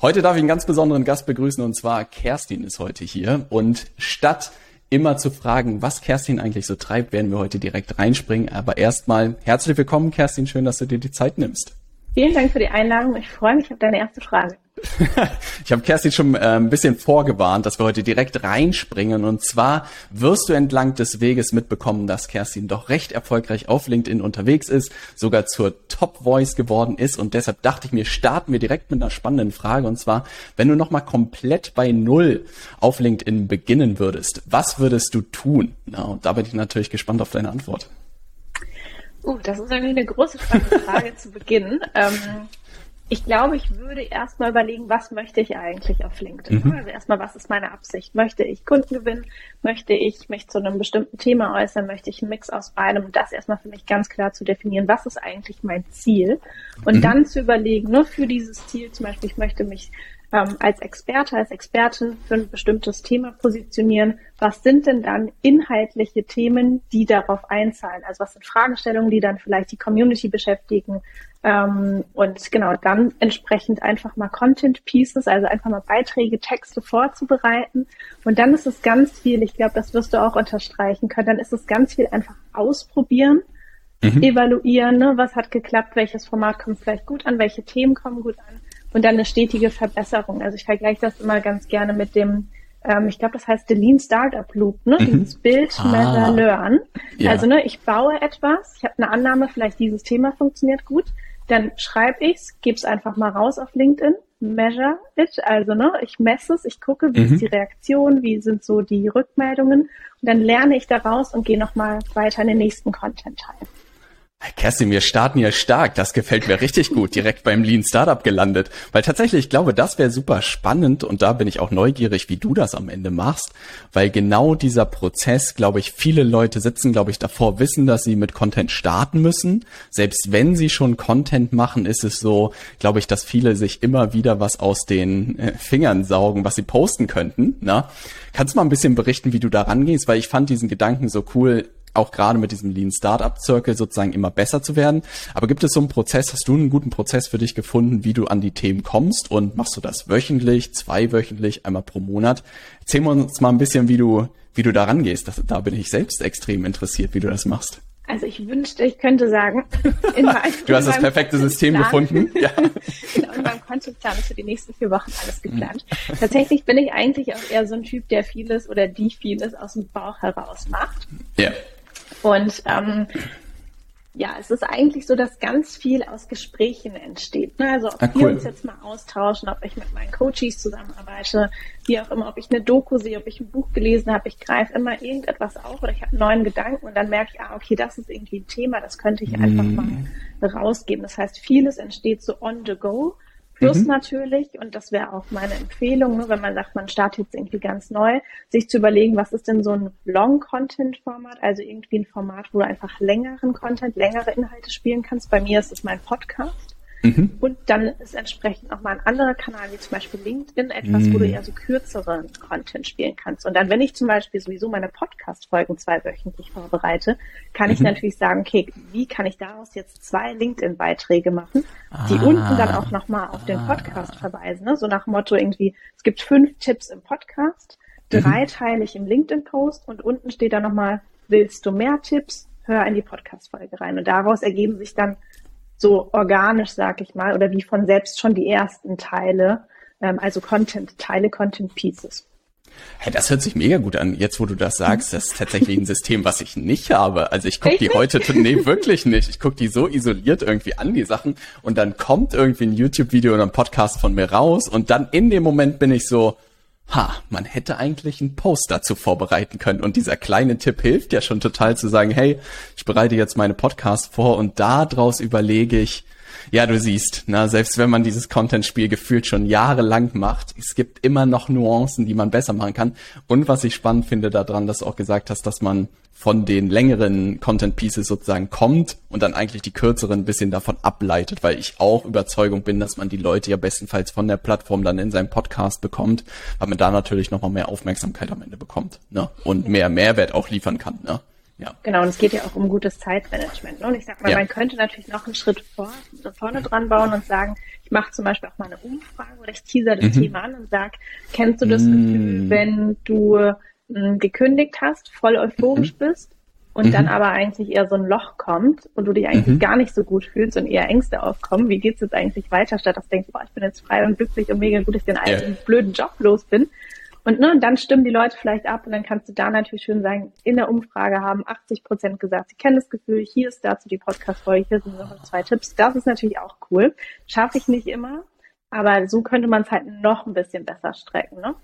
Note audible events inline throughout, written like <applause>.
Heute darf ich einen ganz besonderen Gast begrüßen und zwar Kerstin ist heute hier und statt immer zu fragen, was Kerstin eigentlich so treibt, werden wir heute direkt reinspringen. Aber erstmal herzlich willkommen, Kerstin. Schön, dass du dir die Zeit nimmst. Vielen Dank für die Einladung. Ich freue mich auf deine erste Frage. <laughs> ich habe Kerstin schon äh, ein bisschen vorgewarnt, dass wir heute direkt reinspringen. Und zwar wirst du entlang des Weges mitbekommen, dass Kerstin doch recht erfolgreich auf LinkedIn unterwegs ist, sogar zur Top Voice geworden ist. Und deshalb dachte ich mir, starten wir direkt mit einer spannenden Frage. Und zwar, wenn du nochmal komplett bei Null auf LinkedIn beginnen würdest, was würdest du tun? Na, und da bin ich natürlich gespannt auf deine Antwort. Uh, das ist eigentlich eine große Frage zu Beginn. Ähm, ich glaube, ich würde erstmal überlegen, was möchte ich eigentlich auf LinkedIn? Mhm. Also erstmal, was ist meine Absicht? Möchte ich Kunden gewinnen? Möchte ich mich zu einem bestimmten Thema äußern? Möchte ich einen Mix aus beidem? Das erstmal für mich ganz klar zu definieren, was ist eigentlich mein Ziel? Und mhm. dann zu überlegen, nur für dieses Ziel, zum Beispiel, ich möchte mich ähm, als Experte, als Expertin für ein bestimmtes Thema positionieren. Was sind denn dann inhaltliche Themen, die darauf einzahlen? Also was sind Fragestellungen, die dann vielleicht die Community beschäftigen? Ähm, und genau, dann entsprechend einfach mal Content Pieces, also einfach mal Beiträge, Texte vorzubereiten. Und dann ist es ganz viel, ich glaube, das wirst du auch unterstreichen können, dann ist es ganz viel einfach ausprobieren. Mhm. evaluieren, ne? was hat geklappt, welches Format kommt vielleicht gut an, welche Themen kommen gut an und dann eine stetige Verbesserung. Also ich vergleiche das immer ganz gerne mit dem, ähm, ich glaube, das heißt The Lean Startup Loop, ne? Mhm. Dieses Bild, ah. Measure, Learn. Ja. Also ne, ich baue etwas, ich habe eine Annahme, vielleicht dieses Thema funktioniert gut, dann schreibe ich's, gebe es einfach mal raus auf LinkedIn, measure it, also ne, ich messe es, ich gucke, wie mhm. ist die Reaktion, wie sind so die Rückmeldungen und dann lerne ich daraus und gehe nochmal weiter in den nächsten Content-Teil. Kerstin, wir starten ja stark. Das gefällt mir richtig gut. Direkt beim Lean Startup gelandet. Weil tatsächlich, ich glaube, das wäre super spannend und da bin ich auch neugierig, wie du das am Ende machst. Weil genau dieser Prozess, glaube ich, viele Leute sitzen, glaube ich, davor, wissen, dass sie mit Content starten müssen. Selbst wenn sie schon Content machen, ist es so, glaube ich, dass viele sich immer wieder was aus den äh, Fingern saugen, was sie posten könnten. Na? Kannst du mal ein bisschen berichten, wie du da rangehst? Weil ich fand diesen Gedanken so cool auch gerade mit diesem Lean Startup Circle sozusagen immer besser zu werden. Aber gibt es so einen Prozess, hast du einen guten Prozess für dich gefunden, wie du an die Themen kommst und machst du das wöchentlich, zweiwöchentlich, einmal pro Monat? Erzähl uns mal ein bisschen, wie du, wie du da rangehst. Das, da bin ich selbst extrem interessiert, wie du das machst. Also ich wünschte, ich könnte sagen, <laughs> in meinem, du hast das perfekte System gefunden. Ja. genau, in meinem Contentplan ist für die nächsten vier Wochen alles geplant. Mhm. Tatsächlich bin ich eigentlich auch eher so ein Typ, der vieles oder die vieles aus dem Bauch heraus macht. Ja. Und ähm, ja, es ist eigentlich so, dass ganz viel aus Gesprächen entsteht. Ne? Also ob ah, cool. wir uns jetzt mal austauschen, ob ich mit meinen Coaches zusammenarbeite, wie auch immer, ob ich eine Doku sehe, ob ich ein Buch gelesen habe, ich greife immer irgendetwas auf oder ich habe einen neuen Gedanken und dann merke ich, ah, okay, das ist irgendwie ein Thema, das könnte ich einfach mm. mal rausgeben. Das heißt, vieles entsteht so on the go Plus mhm. natürlich, und das wäre auch meine Empfehlung, ne, wenn man sagt, man startet jetzt irgendwie ganz neu, sich zu überlegen, was ist denn so ein Long-Content-Format, also irgendwie ein Format, wo du einfach längeren Content, längere Inhalte spielen kannst. Bei mir ist es mein Podcast. Mhm. Und dann ist entsprechend auch mal ein anderer Kanal, wie zum Beispiel LinkedIn, etwas, mhm. wo du mhm. eher so kürzeren Content spielen kannst. Und dann, wenn ich zum Beispiel sowieso meine Podcast-Folgen zweiwöchentlich vorbereite, kann mhm. ich natürlich sagen, okay, wie kann ich daraus jetzt zwei LinkedIn-Beiträge machen, die ah. unten dann auch nochmal auf den Podcast ah. verweisen. Ne? So nach Motto irgendwie, es gibt fünf Tipps im Podcast, mhm. dreiteilig im LinkedIn-Post und unten steht dann nochmal, willst du mehr Tipps? Hör in die Podcast-Folge rein. Und daraus ergeben sich dann so organisch, sag ich mal, oder wie von selbst schon die ersten Teile, ähm, also Content-Teile, Content-Pieces. Hey, das hört sich mega gut an. Jetzt, wo du das sagst, das ist tatsächlich ein System, was ich nicht habe. Also ich gucke die heute, nee, wirklich nicht. Ich gucke die so isoliert irgendwie an, die Sachen. Und dann kommt irgendwie ein YouTube-Video oder ein Podcast von mir raus. Und dann in dem Moment bin ich so, ha, man hätte eigentlich einen Post dazu vorbereiten können. Und dieser kleine Tipp hilft ja schon total zu sagen, hey, ich bereite jetzt meine Podcast vor und daraus überlege ich, ja, du siehst, na, selbst wenn man dieses Content-Spiel gefühlt schon jahrelang macht, es gibt immer noch Nuancen, die man besser machen kann. Und was ich spannend finde daran, dass du auch gesagt hast, dass man von den längeren Content Pieces sozusagen kommt und dann eigentlich die kürzeren ein bisschen davon ableitet, weil ich auch Überzeugung bin, dass man die Leute ja bestenfalls von der Plattform dann in seinem Podcast bekommt, weil man da natürlich nochmal mehr Aufmerksamkeit am Ende bekommt ne? und mehr Mehrwert auch liefern kann. Ne? Ja. Genau, und es geht ja auch um gutes Zeitmanagement. Ne? Und ich sag mal, ja. man könnte natürlich noch einen Schritt vor, vorne dran bauen und sagen, ich mache zum Beispiel auch mal eine Umfrage oder ich teaser das mhm. Thema an und sag, kennst du das mhm. Gefühl, wenn du gekündigt hast, voll euphorisch mhm. bist und mhm. dann aber eigentlich eher so ein Loch kommt und du dich eigentlich mhm. gar nicht so gut fühlst und eher Ängste aufkommen, wie geht's jetzt eigentlich weiter, statt dass du denkst, boah, ich bin jetzt frei und glücklich und mega gut, dass ich den alten ja. blöden Job los bin. Und, ne, und dann stimmen die Leute vielleicht ab und dann kannst du da natürlich schön sagen, in der Umfrage haben 80 Prozent gesagt, sie kennen das Gefühl, hier ist dazu die Podcast-Folge, hier sind noch zwei Tipps. Das ist natürlich auch cool. Schaffe ich nicht immer, aber so könnte man es halt noch ein bisschen besser strecken, ne?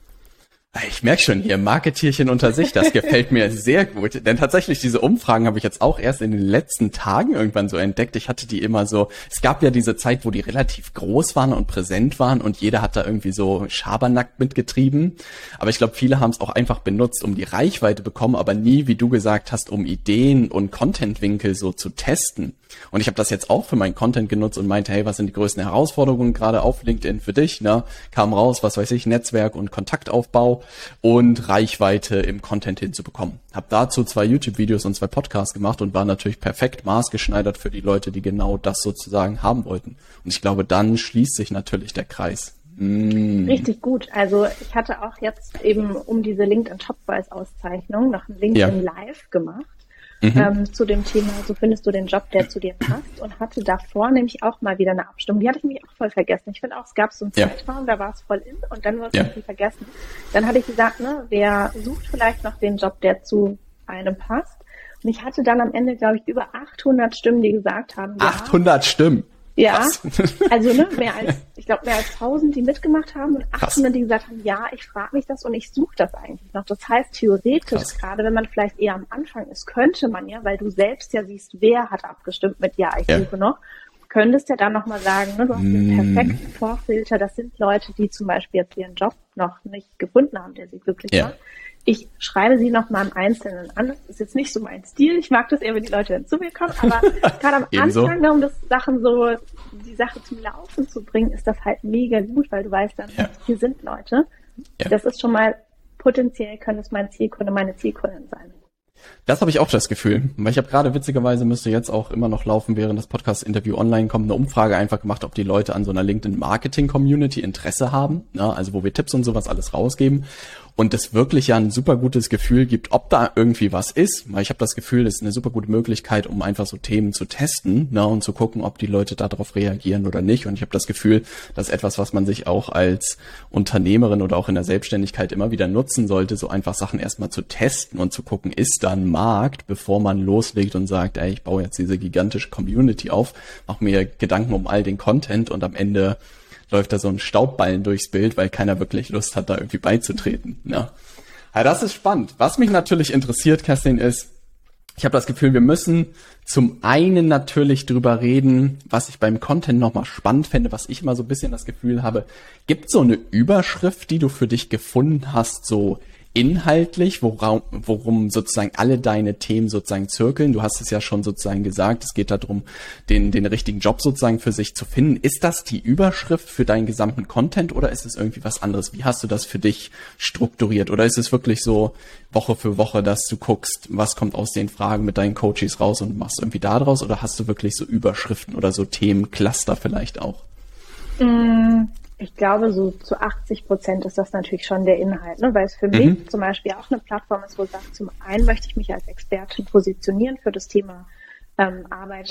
Ich merke schon hier, Marketierchen unter sich, das gefällt mir sehr gut. Denn tatsächlich, diese Umfragen habe ich jetzt auch erst in den letzten Tagen irgendwann so entdeckt. Ich hatte die immer so, es gab ja diese Zeit, wo die relativ groß waren und präsent waren und jeder hat da irgendwie so Schabernack mitgetrieben. Aber ich glaube, viele haben es auch einfach benutzt, um die Reichweite bekommen, aber nie, wie du gesagt hast, um Ideen und Contentwinkel so zu testen. Und ich habe das jetzt auch für meinen Content genutzt und meinte, hey, was sind die größten Herausforderungen gerade auf LinkedIn für dich? Ne? Kam raus, was weiß ich, Netzwerk und Kontaktaufbau und Reichweite im Content hinzubekommen. Hab dazu zwei YouTube-Videos und zwei Podcasts gemacht und war natürlich perfekt maßgeschneidert für die Leute, die genau das sozusagen haben wollten. Und ich glaube, dann schließt sich natürlich der Kreis. Mm. Richtig gut. Also ich hatte auch jetzt eben um diese LinkedIn Top Voice Auszeichnung noch ein LinkedIn ja. Live gemacht mhm. ähm, zu dem Thema, so findest du den Job, der zu dir passt und hatte davor nämlich auch mal wieder eine Abstimmung. Die hatte ich nämlich auch voll vergessen. Ich finde auch, es gab so einen ja. Zeitraum, da war es voll in und dann wurde es ja. irgendwie vergessen. Dann hatte ich gesagt, ne, wer sucht vielleicht noch den Job, der zu einem passt? Und ich hatte dann am Ende, glaube ich, über 800 Stimmen, die gesagt haben. 800 Stimmen? Ja, Krass. <laughs> also ne, mehr als, ich glaube, mehr als 1000, die mitgemacht haben und 800, Krass. die gesagt haben, ja, ich frage mich das und ich suche das eigentlich noch. Das heißt, theoretisch, Krass. gerade wenn man vielleicht eher am Anfang ist, könnte man ja, weil du selbst ja siehst, wer hat abgestimmt mit Ja, ich ja. suche noch, könntest ja dann nochmal sagen, ne, du hast den mm. perfekten Vorfilter, das sind Leute, die zum Beispiel jetzt ihren Job noch nicht gefunden haben, der sie glücklich ja. macht ich schreibe sie noch mal im Einzelnen an. Das ist jetzt nicht so mein Stil. Ich mag das eher, wenn die Leute dann zu mir kommen. Aber <laughs> gerade am Anfang, um das Sachen so, die Sache zum Laufen zu bringen, ist das halt mega gut, weil du weißt dann, ja. hier sind Leute. Ja. Das ist schon mal potenziell könnte es mein Zielkunde, meine Zielkundin sein. Das habe ich auch das Gefühl, weil ich habe gerade witzigerweise müsste jetzt auch immer noch laufen, während das Podcast-Interview online kommt, eine Umfrage einfach gemacht, ob die Leute an so einer LinkedIn-Marketing-Community Interesse haben, ne? also wo wir Tipps und sowas alles rausgeben und es wirklich ja ein super gutes Gefühl gibt, ob da irgendwie was ist. Weil ich habe das Gefühl, das ist eine super gute Möglichkeit, um einfach so Themen zu testen ne, und zu gucken, ob die Leute darauf reagieren oder nicht. Und ich habe das Gefühl, das ist etwas, was man sich auch als Unternehmerin oder auch in der Selbstständigkeit immer wieder nutzen sollte, so einfach Sachen erstmal zu testen und zu gucken, ist da ein Markt, bevor man loslegt und sagt, ey, ich baue jetzt diese gigantische Community auf, mache mir Gedanken um all den Content und am Ende läuft da so ein Staubballen durchs Bild, weil keiner wirklich Lust hat, da irgendwie beizutreten. Ja. ja das ist spannend. Was mich natürlich interessiert, Kerstin, ist, ich habe das Gefühl, wir müssen zum einen natürlich drüber reden, was ich beim Content nochmal spannend fände, was ich immer so ein bisschen das Gefühl habe, gibt so eine Überschrift, die du für dich gefunden hast, so inhaltlich, worum, worum sozusagen alle deine Themen sozusagen zirkeln. Du hast es ja schon sozusagen gesagt, es geht darum, den, den richtigen Job sozusagen für sich zu finden. Ist das die Überschrift für deinen gesamten Content oder ist es irgendwie was anderes? Wie hast du das für dich strukturiert? Oder ist es wirklich so Woche für Woche, dass du guckst, was kommt aus den Fragen mit deinen Coaches raus und machst irgendwie da draus? Oder hast du wirklich so Überschriften oder so Themencluster vielleicht auch? Ich glaube, so zu 80 Prozent ist das natürlich schon der Inhalt, ne? weil es für mhm. mich zum Beispiel auch eine Plattform ist, wo ich sage, zum einen möchte ich mich als Expertin positionieren für das Thema ähm, Arbeit,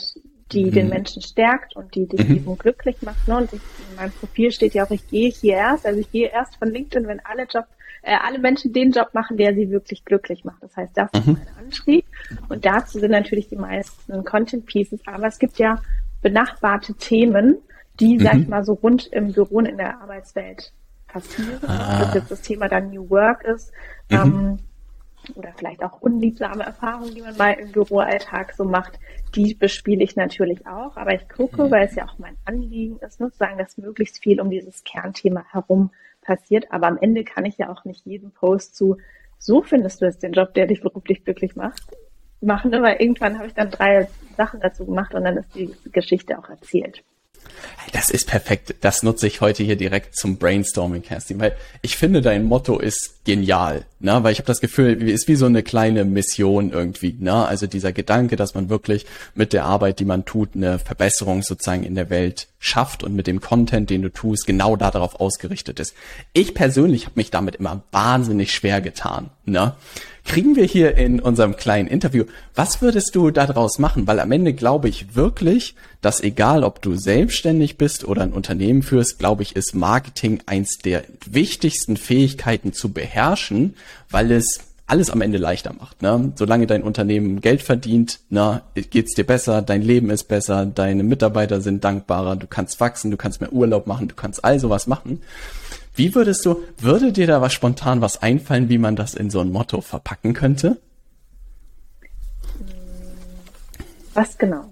die mhm. den Menschen stärkt und die dich mhm. eben glücklich macht. Ne? Und ich, in meinem Profil steht ja auch, ich gehe hier erst, also ich gehe erst von LinkedIn, wenn alle Job, äh, alle Menschen den Job machen, der sie wirklich glücklich macht. Das heißt, das ist mhm. mein Antrieb. Und dazu sind natürlich die meisten Content Pieces, aber es gibt ja benachbarte Themen, die, mhm. sag ich mal, so rund im Büro und in der Arbeitswelt passieren. Ah. Ob das jetzt das Thema dann New Work ist, mhm. ähm, oder vielleicht auch unliebsame Erfahrungen, die man mal im Büroalltag so macht, die bespiele ich natürlich auch. Aber ich gucke, mhm. weil es ja auch mein Anliegen ist, ne, sagen, dass möglichst viel um dieses Kernthema herum passiert. Aber am Ende kann ich ja auch nicht jeden Post zu, so findest du jetzt den Job, der dich beruflich glücklich macht, machen, weil irgendwann habe ich dann drei Sachen dazu gemacht und dann ist die Geschichte auch erzählt. Das ist perfekt. Das nutze ich heute hier direkt zum Brainstorming, Kerstin, weil ich finde, dein Motto ist genial, ne? weil ich habe das Gefühl, ist wie so eine kleine Mission irgendwie. Ne? Also dieser Gedanke, dass man wirklich mit der Arbeit, die man tut, eine Verbesserung sozusagen in der Welt schafft und mit dem Content, den du tust, genau darauf ausgerichtet ist. Ich persönlich habe mich damit immer wahnsinnig schwer getan. Ne? Kriegen wir hier in unserem kleinen Interview. Was würdest du daraus machen? Weil am Ende glaube ich wirklich, dass egal ob du selbstständig bist oder ein Unternehmen führst, glaube ich, ist Marketing eins der wichtigsten Fähigkeiten zu beherrschen, weil es alles am Ende leichter macht. Ne? Solange dein Unternehmen Geld verdient, na, geht's dir besser, dein Leben ist besser, deine Mitarbeiter sind dankbarer, du kannst wachsen, du kannst mehr Urlaub machen, du kannst all sowas machen. Wie würdest du, würde dir da was spontan was einfallen, wie man das in so ein Motto verpacken könnte? Was genau?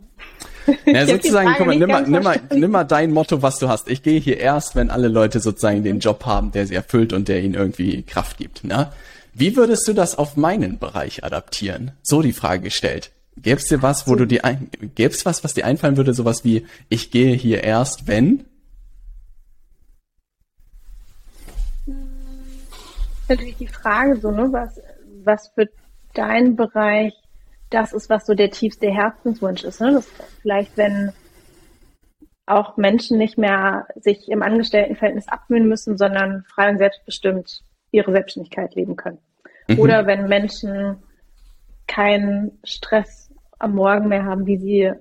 Ja, <laughs> sozusagen, guck mal, nimm mal, nimm, mal, nimm mal dein Motto, was du hast. Ich gehe hier erst, wenn alle Leute sozusagen den Job haben, der sie erfüllt und der ihnen irgendwie Kraft gibt. Ne? Wie würdest du das auf meinen Bereich adaptieren? So die Frage gestellt. Gäb's dir was, wo du dir ein, gäb's was, was dir einfallen würde, sowas wie, ich gehe hier erst, wenn? Natürlich die Frage so, ne, was, was für deinen Bereich das ist, was so der tiefste Herzenswunsch ist. Ne? Das vielleicht, wenn auch Menschen nicht mehr sich im Angestelltenverhältnis abmühen müssen, sondern frei und selbstbestimmt ihre Selbstständigkeit leben können. Mhm. Oder wenn Menschen keinen Stress am Morgen mehr haben, wie sie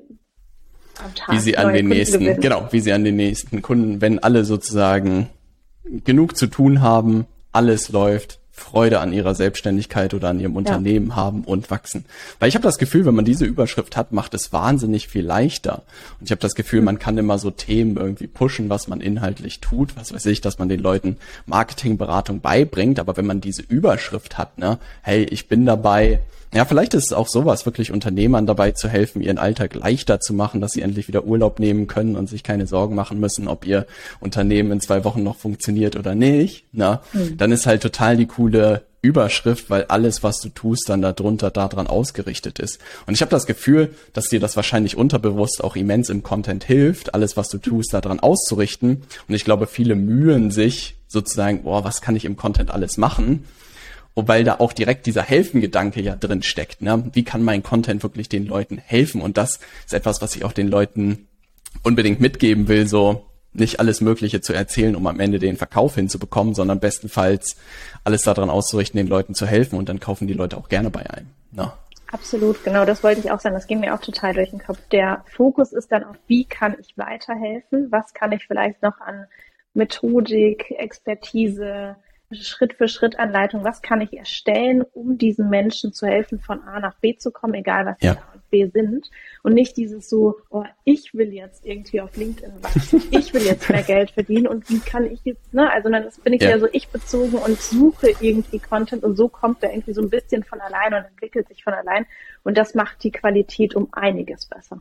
am Tag wie sie an den Kunden nächsten, gewinnen. genau, wie sie an den nächsten Kunden, wenn alle sozusagen genug zu tun haben, alles läuft, Freude an ihrer Selbstständigkeit oder an ihrem Unternehmen ja. haben und wachsen. Weil ich habe das Gefühl, wenn man diese Überschrift hat, macht es wahnsinnig viel leichter. Und ich habe das Gefühl, man kann immer so Themen irgendwie pushen, was man inhaltlich tut. Was weiß ich, dass man den Leuten Marketingberatung beibringt. Aber wenn man diese Überschrift hat, ne, hey, ich bin dabei, ja, vielleicht ist es auch sowas, wirklich Unternehmern dabei zu helfen, ihren Alltag leichter zu machen, dass sie endlich wieder Urlaub nehmen können und sich keine Sorgen machen müssen, ob ihr Unternehmen in zwei Wochen noch funktioniert oder nicht. Na, mhm. dann ist halt total die coole Überschrift, weil alles, was du tust, dann darunter daran ausgerichtet ist. Und ich habe das Gefühl, dass dir das wahrscheinlich unterbewusst auch immens im Content hilft, alles, was du tust, daran auszurichten. Und ich glaube, viele mühen sich sozusagen, boah, was kann ich im Content alles machen? Wobei da auch direkt dieser Helfen-Gedanke ja drin steckt. Ne? Wie kann mein Content wirklich den Leuten helfen? Und das ist etwas, was ich auch den Leuten unbedingt mitgeben will, so nicht alles Mögliche zu erzählen, um am Ende den Verkauf hinzubekommen, sondern bestenfalls alles daran auszurichten, den Leuten zu helfen und dann kaufen die Leute auch gerne bei einem. Ne? Absolut, genau, das wollte ich auch sagen. Das ging mir auch total durch den Kopf. Der Fokus ist dann auf, wie kann ich weiterhelfen? Was kann ich vielleicht noch an Methodik, Expertise, Schritt für Schritt Anleitung, was kann ich erstellen, um diesen Menschen zu helfen, von A nach B zu kommen, egal was ja. A und B sind. Und nicht dieses so, oh, ich will jetzt irgendwie auf LinkedIn wachsen, ich will jetzt mehr <laughs> Geld verdienen und wie kann ich jetzt, ne? Also dann bin ich ja. so ich bezogen und suche irgendwie Content und so kommt er irgendwie so ein bisschen von allein und entwickelt sich von allein. Und das macht die Qualität um einiges besser.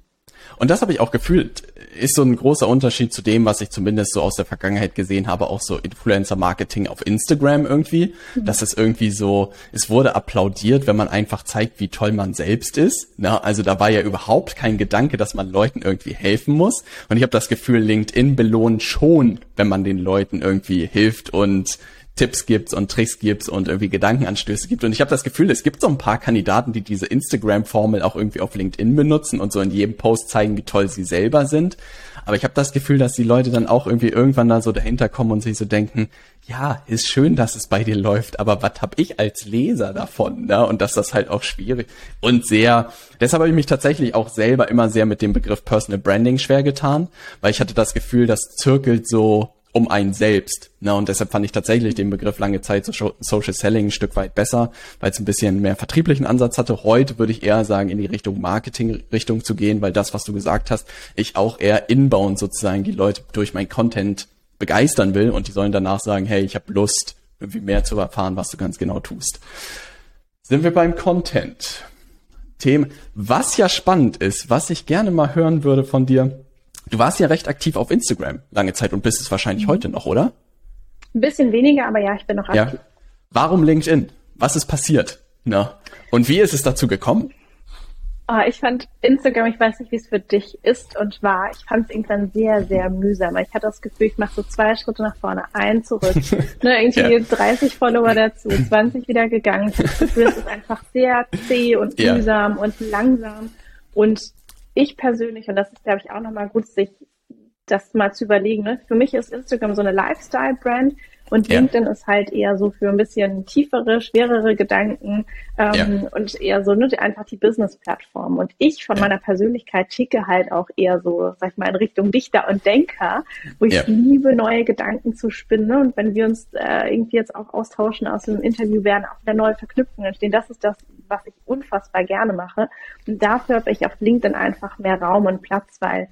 Und das habe ich auch gefühlt, ist so ein großer Unterschied zu dem, was ich zumindest so aus der Vergangenheit gesehen habe, auch so Influencer-Marketing auf Instagram irgendwie. Mhm. Das ist irgendwie so, es wurde applaudiert, wenn man einfach zeigt, wie toll man selbst ist. Na, also da war ja überhaupt kein Gedanke, dass man Leuten irgendwie helfen muss. Und ich habe das Gefühl, LinkedIn belohnt schon, wenn man den Leuten irgendwie hilft und Tipps gibt und Tricks gibt und irgendwie Gedankenanstöße gibt. Und ich habe das Gefühl, es gibt so ein paar Kandidaten, die diese Instagram-Formel auch irgendwie auf LinkedIn benutzen und so in jedem Post zeigen, wie toll sie selber sind. Aber ich habe das Gefühl, dass die Leute dann auch irgendwie irgendwann da so dahinter kommen und sich so denken, ja, ist schön, dass es bei dir läuft, aber was hab ich als Leser davon? Ne? Und dass das halt auch schwierig und sehr, deshalb habe ich mich tatsächlich auch selber immer sehr mit dem Begriff Personal Branding schwer getan, weil ich hatte das Gefühl, das zirkelt so um einen selbst. Ne? Und deshalb fand ich tatsächlich den Begriff lange Zeit so Social Selling ein Stück weit besser, weil es ein bisschen mehr vertrieblichen Ansatz hatte. Heute würde ich eher sagen, in die Richtung Marketing-Richtung zu gehen, weil das, was du gesagt hast, ich auch eher inbound sozusagen die Leute durch mein Content begeistern will und die sollen danach sagen, hey, ich habe Lust, irgendwie mehr zu erfahren, was du ganz genau tust. Sind wir beim Content. Themen, was ja spannend ist, was ich gerne mal hören würde von dir, Du warst ja recht aktiv auf Instagram lange Zeit und bist es wahrscheinlich mhm. heute noch, oder? Ein bisschen weniger, aber ja, ich bin noch aktiv. Ja. Warum LinkedIn? Was ist passiert? Na? Und wie ist es dazu gekommen? Oh, ich fand Instagram, ich weiß nicht, wie es für dich ist und war. Ich fand es irgendwann sehr, sehr mühsam. Ich hatte das Gefühl, ich mache so zwei Schritte nach vorne, ein zurück. <laughs> ne, irgendwie ja. 30 Follower dazu, 20 wieder gegangen. Ich das Gefühl, es ist einfach sehr zäh und ja. mühsam und langsam. Und ich persönlich, und das ist, glaube ich, auch nochmal gut, sich das mal zu überlegen. Ne? Für mich ist Instagram so eine Lifestyle-Brand. Und ja. LinkedIn ist halt eher so für ein bisschen tiefere, schwerere Gedanken ähm, ja. und eher so ne, einfach die Business-Plattform. Und ich von ja. meiner Persönlichkeit ticke halt auch eher so, sag ich mal, in Richtung Dichter und Denker, wo ich liebe, neue Gedanken zu spinnen. Ne? Und wenn wir uns äh, irgendwie jetzt auch austauschen aus dem Interview, werden auch wieder neue Verknüpfungen entstehen. Das ist das, was ich unfassbar gerne mache. Und dafür habe ich auf LinkedIn einfach mehr Raum und Platz, weil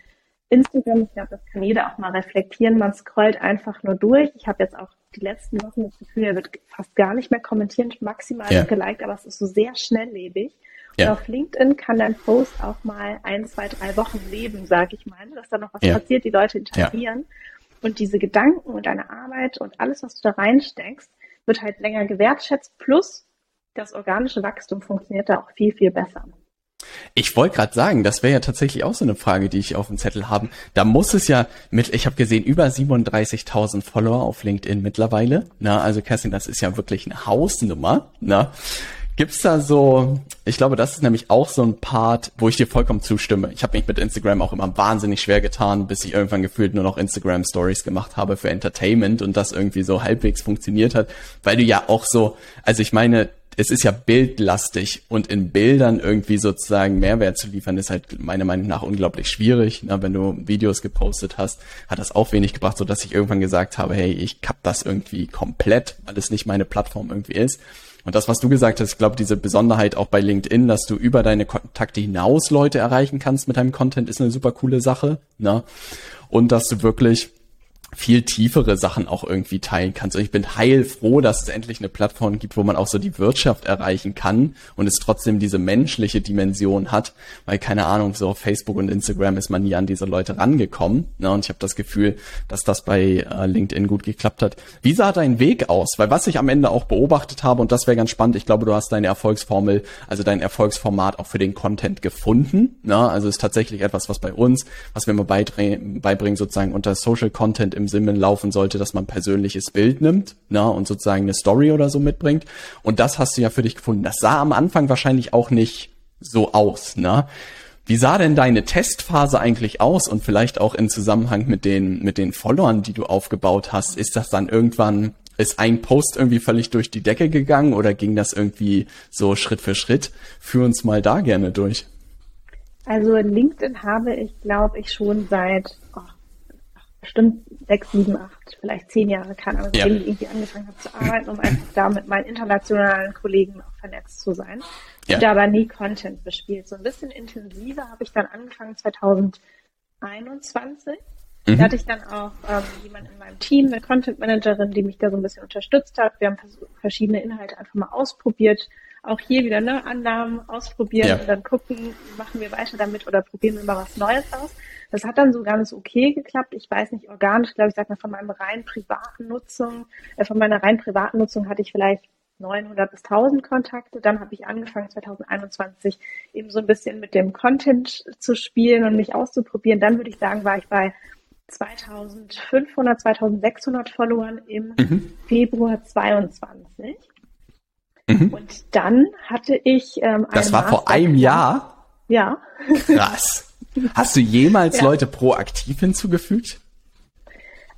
Instagram, ich glaube, das kann jeder auch mal reflektieren. Man scrollt einfach nur durch. Ich habe jetzt auch die letzten Wochen das Gefühl, er wird fast gar nicht mehr kommentiert, maximal ja. geliked, aber es ist so sehr schnelllebig. Ja. Und auf LinkedIn kann dein Post auch mal ein, zwei, drei Wochen leben, sage ich mal, dass da noch was ja. passiert, die Leute interagieren. Und diese Gedanken und deine Arbeit und alles, was du da reinsteckst, wird halt länger gewertschätzt. Plus das organische Wachstum funktioniert da auch viel, viel besser. Ich wollte gerade sagen, das wäre ja tatsächlich auch so eine Frage, die ich auf dem Zettel habe. Da muss es ja mit, ich habe gesehen, über 37.000 Follower auf LinkedIn mittlerweile. Na, also Kerstin, das ist ja wirklich eine Hausnummer. Na, gibt's da so? Ich glaube, das ist nämlich auch so ein Part, wo ich dir vollkommen zustimme. Ich habe mich mit Instagram auch immer wahnsinnig schwer getan, bis ich irgendwann gefühlt nur noch Instagram Stories gemacht habe für Entertainment und das irgendwie so halbwegs funktioniert hat, weil du ja auch so, also ich meine, es ist ja bildlastig und in Bildern irgendwie sozusagen Mehrwert zu liefern, ist halt meiner Meinung nach unglaublich schwierig. Na, wenn du Videos gepostet hast, hat das auch wenig gebracht, so dass ich irgendwann gesagt habe, hey, ich kapp das irgendwie komplett, weil es nicht meine Plattform irgendwie ist. Und das, was du gesagt hast, ich glaube, diese Besonderheit auch bei LinkedIn, dass du über deine Kontakte hinaus Leute erreichen kannst mit deinem Content, ist eine super coole Sache. Ne? Und dass du wirklich viel tiefere Sachen auch irgendwie teilen kannst. Und ich bin heilfroh, dass es endlich eine Plattform gibt, wo man auch so die Wirtschaft erreichen kann und es trotzdem diese menschliche Dimension hat, weil keine Ahnung, so auf Facebook und Instagram ist man nie an diese Leute rangekommen. Ne? Und ich habe das Gefühl, dass das bei äh, LinkedIn gut geklappt hat. Wie sah dein Weg aus? Weil was ich am Ende auch beobachtet habe, und das wäre ganz spannend, ich glaube, du hast deine Erfolgsformel, also dein Erfolgsformat auch für den Content gefunden. Ne? Also ist tatsächlich etwas, was bei uns, was wir immer beibringen, sozusagen unter Social Content im Sinne laufen sollte, dass man persönliches Bild nimmt, na, und sozusagen eine Story oder so mitbringt. Und das hast du ja für dich gefunden. Das sah am Anfang wahrscheinlich auch nicht so aus, ne? Wie sah denn deine Testphase eigentlich aus und vielleicht auch in Zusammenhang mit den, mit den Followern, die du aufgebaut hast? Ist das dann irgendwann, ist ein Post irgendwie völlig durch die Decke gegangen oder ging das irgendwie so Schritt für Schritt? Führ uns mal da gerne durch. Also LinkedIn habe ich, glaube ich, schon seit oh, bestimmt sechs, sieben, acht, vielleicht zehn Jahre kann, aber seitdem ja. ich irgendwie angefangen habe zu arbeiten, um einfach da mit meinen internationalen Kollegen auch vernetzt zu sein. Ja. Und aber nie Content bespielt. So ein bisschen intensiver habe ich dann angefangen 2021. Mhm. Da hatte ich dann auch ähm, jemanden in meinem Team, eine Content Managerin, die mich da so ein bisschen unterstützt hat. Wir haben verschiedene Inhalte einfach mal ausprobiert. Auch hier wieder ne, Annahmen ausprobieren ja. und dann gucken, machen wir weiter damit oder probieren wir mal was Neues aus. Das hat dann so ganz okay geklappt. Ich weiß nicht, organisch, glaube ich, sag mal, von meinem rein privaten Nutzung, äh, von meiner rein privaten Nutzung hatte ich vielleicht 900 bis 1000 Kontakte. Dann habe ich angefangen 2021 eben so ein bisschen mit dem Content zu spielen und mich auszuprobieren. Dann würde ich sagen, war ich bei 2500, 2600 Followern im mhm. Februar 22. Mhm. Und dann hatte ich ähm, Das war vor einem Jahr? Ja. Krass. Hast du jemals ja. Leute proaktiv hinzugefügt?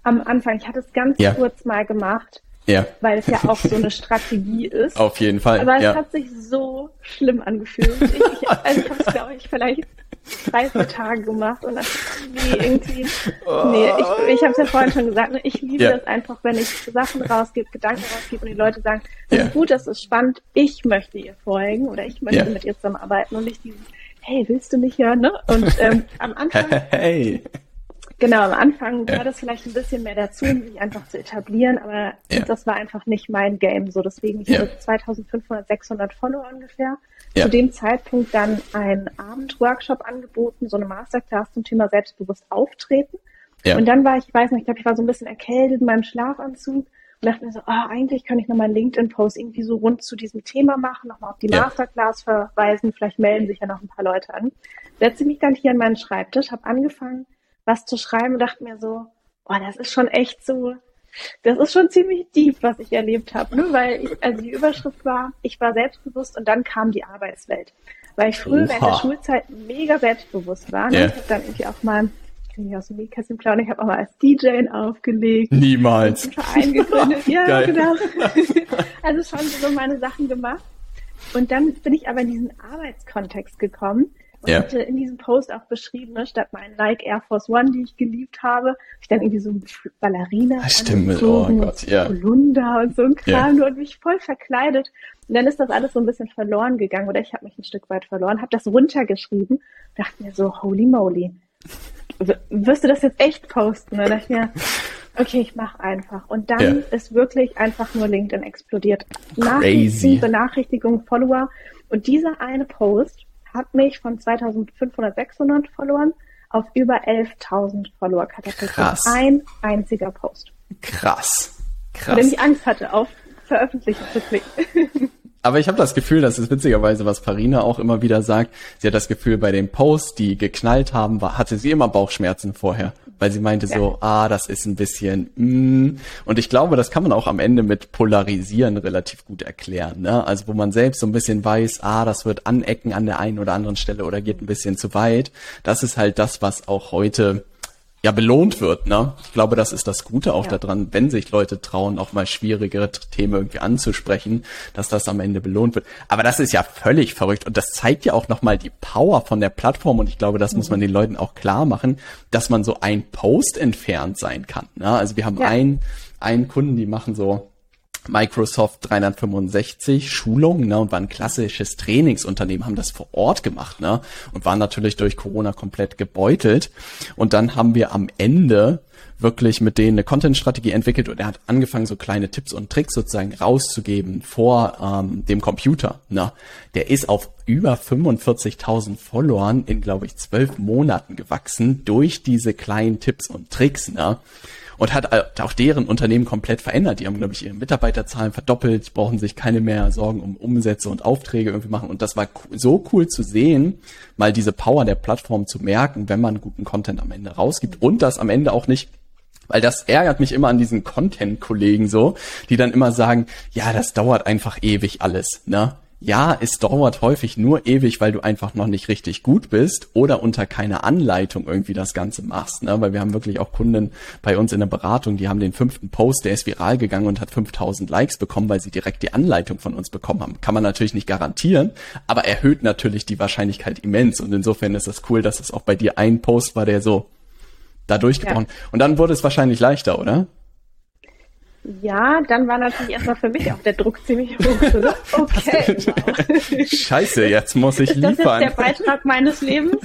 Am Anfang, ich hatte es ganz ja. kurz mal gemacht, ja. weil es ja <laughs> auch so eine Strategie ist. Auf jeden Fall. Aber es hat sich so schlimm angefühlt. Ich, ich, <laughs> also ich habe es, glaube ich, vielleicht drei, vier Tage gemacht und dann nee, irgendwie, nee, ich, ich habe es ja vorhin schon gesagt, ne, ich liebe ja. das einfach, wenn ich Sachen rausgebe, Gedanken rausgebe und die Leute sagen, das ja. ist gut, das ist spannend, ich möchte ihr folgen oder ich möchte ja. mit ihr zusammenarbeiten und nicht dieses, hey, willst du mich hören? Ne? Und ähm, <laughs> am Anfang, hey. genau, am Anfang ja. war das vielleicht ein bisschen mehr dazu, um sich einfach zu etablieren, aber ja. das war einfach nicht mein Game. So deswegen, ich ja. hatte 2500, 600 Follower ungefähr. Ja. Zu dem Zeitpunkt dann ein Abendworkshop angeboten, so eine Masterclass zum Thema selbstbewusst auftreten. Ja. Und dann war ich, ich weiß nicht, ich glaube, ich war so ein bisschen erkältet in meinem Schlafanzug und dachte mir so, ah, eigentlich kann ich nochmal einen LinkedIn-Post irgendwie so rund zu diesem Thema machen, nochmal auf die ja. Masterclass verweisen, vielleicht melden sich ja noch ein paar Leute an. Setze mich dann hier an meinen Schreibtisch, habe angefangen, was zu schreiben und dachte mir so, oh, das ist schon echt so, das ist schon ziemlich deep, was ich erlebt habe, ne? weil ich, also die Überschrift war, ich war selbstbewusst und dann kam die Arbeitswelt. Weil ich früher Oha. während der Schulzeit mega selbstbewusst war. Ne? Yeah. Ich habe dann irgendwie auch mal ich aus dem Nähkästchen plaudern. Ich habe auch mal als DJ aufgelegt. Niemals. Einen Verein gegründet. <laughs> ja, Geil. genau. <laughs> also schon so meine Sachen gemacht. Und dann bin ich aber in diesen Arbeitskontext gekommen und ja. hatte in diesem Post auch beschrieben, ne, statt meinen Like Air Force One, die ich geliebt habe, ich dann irgendwie so Ballerina ah, Stimmt, oh Gott, ja. Holunder und so ein Kram ja. und mich voll verkleidet. Und dann ist das alles so ein bisschen verloren gegangen oder ich habe mich ein Stück weit verloren, habe das runtergeschrieben, dachte mir so, holy moly, wirst du das jetzt echt posten? Dann dachte ich mir, okay, ich mache einfach. Und dann ja. ist wirklich einfach nur LinkedIn explodiert. Nachrichten, Benachrichtigungen, Follower. Und dieser eine Post hat mich von 2500, 600 Followern auf über 11.000 Follower katapultiert. Krass. Ein einziger Post. Krass. Krass. Wenn ich Angst hatte, auf Veröffentlichen zu klicken. <laughs> Aber ich habe das Gefühl, das ist witzigerweise, was Farina auch immer wieder sagt. Sie hat das Gefühl, bei den Posts, die geknallt haben, war, hatte sie immer Bauchschmerzen vorher, weil sie meinte ja. so, ah, das ist ein bisschen. Mm. Und ich glaube, das kann man auch am Ende mit Polarisieren relativ gut erklären. Ne? Also wo man selbst so ein bisschen weiß, ah, das wird anecken an der einen oder anderen Stelle oder geht ein bisschen zu weit. Das ist halt das, was auch heute ja belohnt wird, ne? Ich glaube, das ist das Gute auch ja. daran, wenn sich Leute trauen, auch mal schwierigere Themen irgendwie anzusprechen, dass das am Ende belohnt wird. Aber das ist ja völlig verrückt und das zeigt ja auch nochmal die Power von der Plattform und ich glaube, das mhm. muss man den Leuten auch klar machen, dass man so ein Post entfernt sein kann. Ne? Also wir haben ja. einen, einen Kunden, die machen so Microsoft 365 Schulungen ne, und war ein klassisches Trainingsunternehmen, haben das vor Ort gemacht ne, und waren natürlich durch Corona komplett gebeutelt. Und dann haben wir am Ende wirklich mit denen eine Content-Strategie entwickelt und er hat angefangen, so kleine Tipps und Tricks sozusagen rauszugeben vor ähm, dem Computer. Ne? Der ist auf über 45.000 Followern in, glaube ich, zwölf Monaten gewachsen durch diese kleinen Tipps und Tricks. Ne? Und hat auch deren Unternehmen komplett verändert. Die haben, glaube ich, ihre Mitarbeiterzahlen verdoppelt, brauchen sich keine mehr Sorgen um Umsätze und Aufträge irgendwie machen. Und das war so cool zu sehen, mal diese Power der Plattform zu merken, wenn man guten Content am Ende rausgibt und das am Ende auch nicht weil das ärgert mich immer an diesen Content-Kollegen so, die dann immer sagen, ja, das dauert einfach ewig alles, ne? Ja, es dauert häufig nur ewig, weil du einfach noch nicht richtig gut bist oder unter keiner Anleitung irgendwie das Ganze machst. Ne? Weil wir haben wirklich auch Kunden bei uns in der Beratung, die haben den fünften Post, der ist viral gegangen und hat 5000 Likes bekommen, weil sie direkt die Anleitung von uns bekommen haben. Kann man natürlich nicht garantieren, aber erhöht natürlich die Wahrscheinlichkeit immens. Und insofern ist das cool, dass es auch bei dir ein Post war, der so da durchgebrochen. Ja. Und dann wurde es wahrscheinlich leichter, oder? Ja, dann war natürlich erstmal für mich auch der Druck ziemlich hoch. <laughs> Okay. Wow. Scheiße, jetzt muss ich liefern. Ist das jetzt der Beitrag meines Lebens?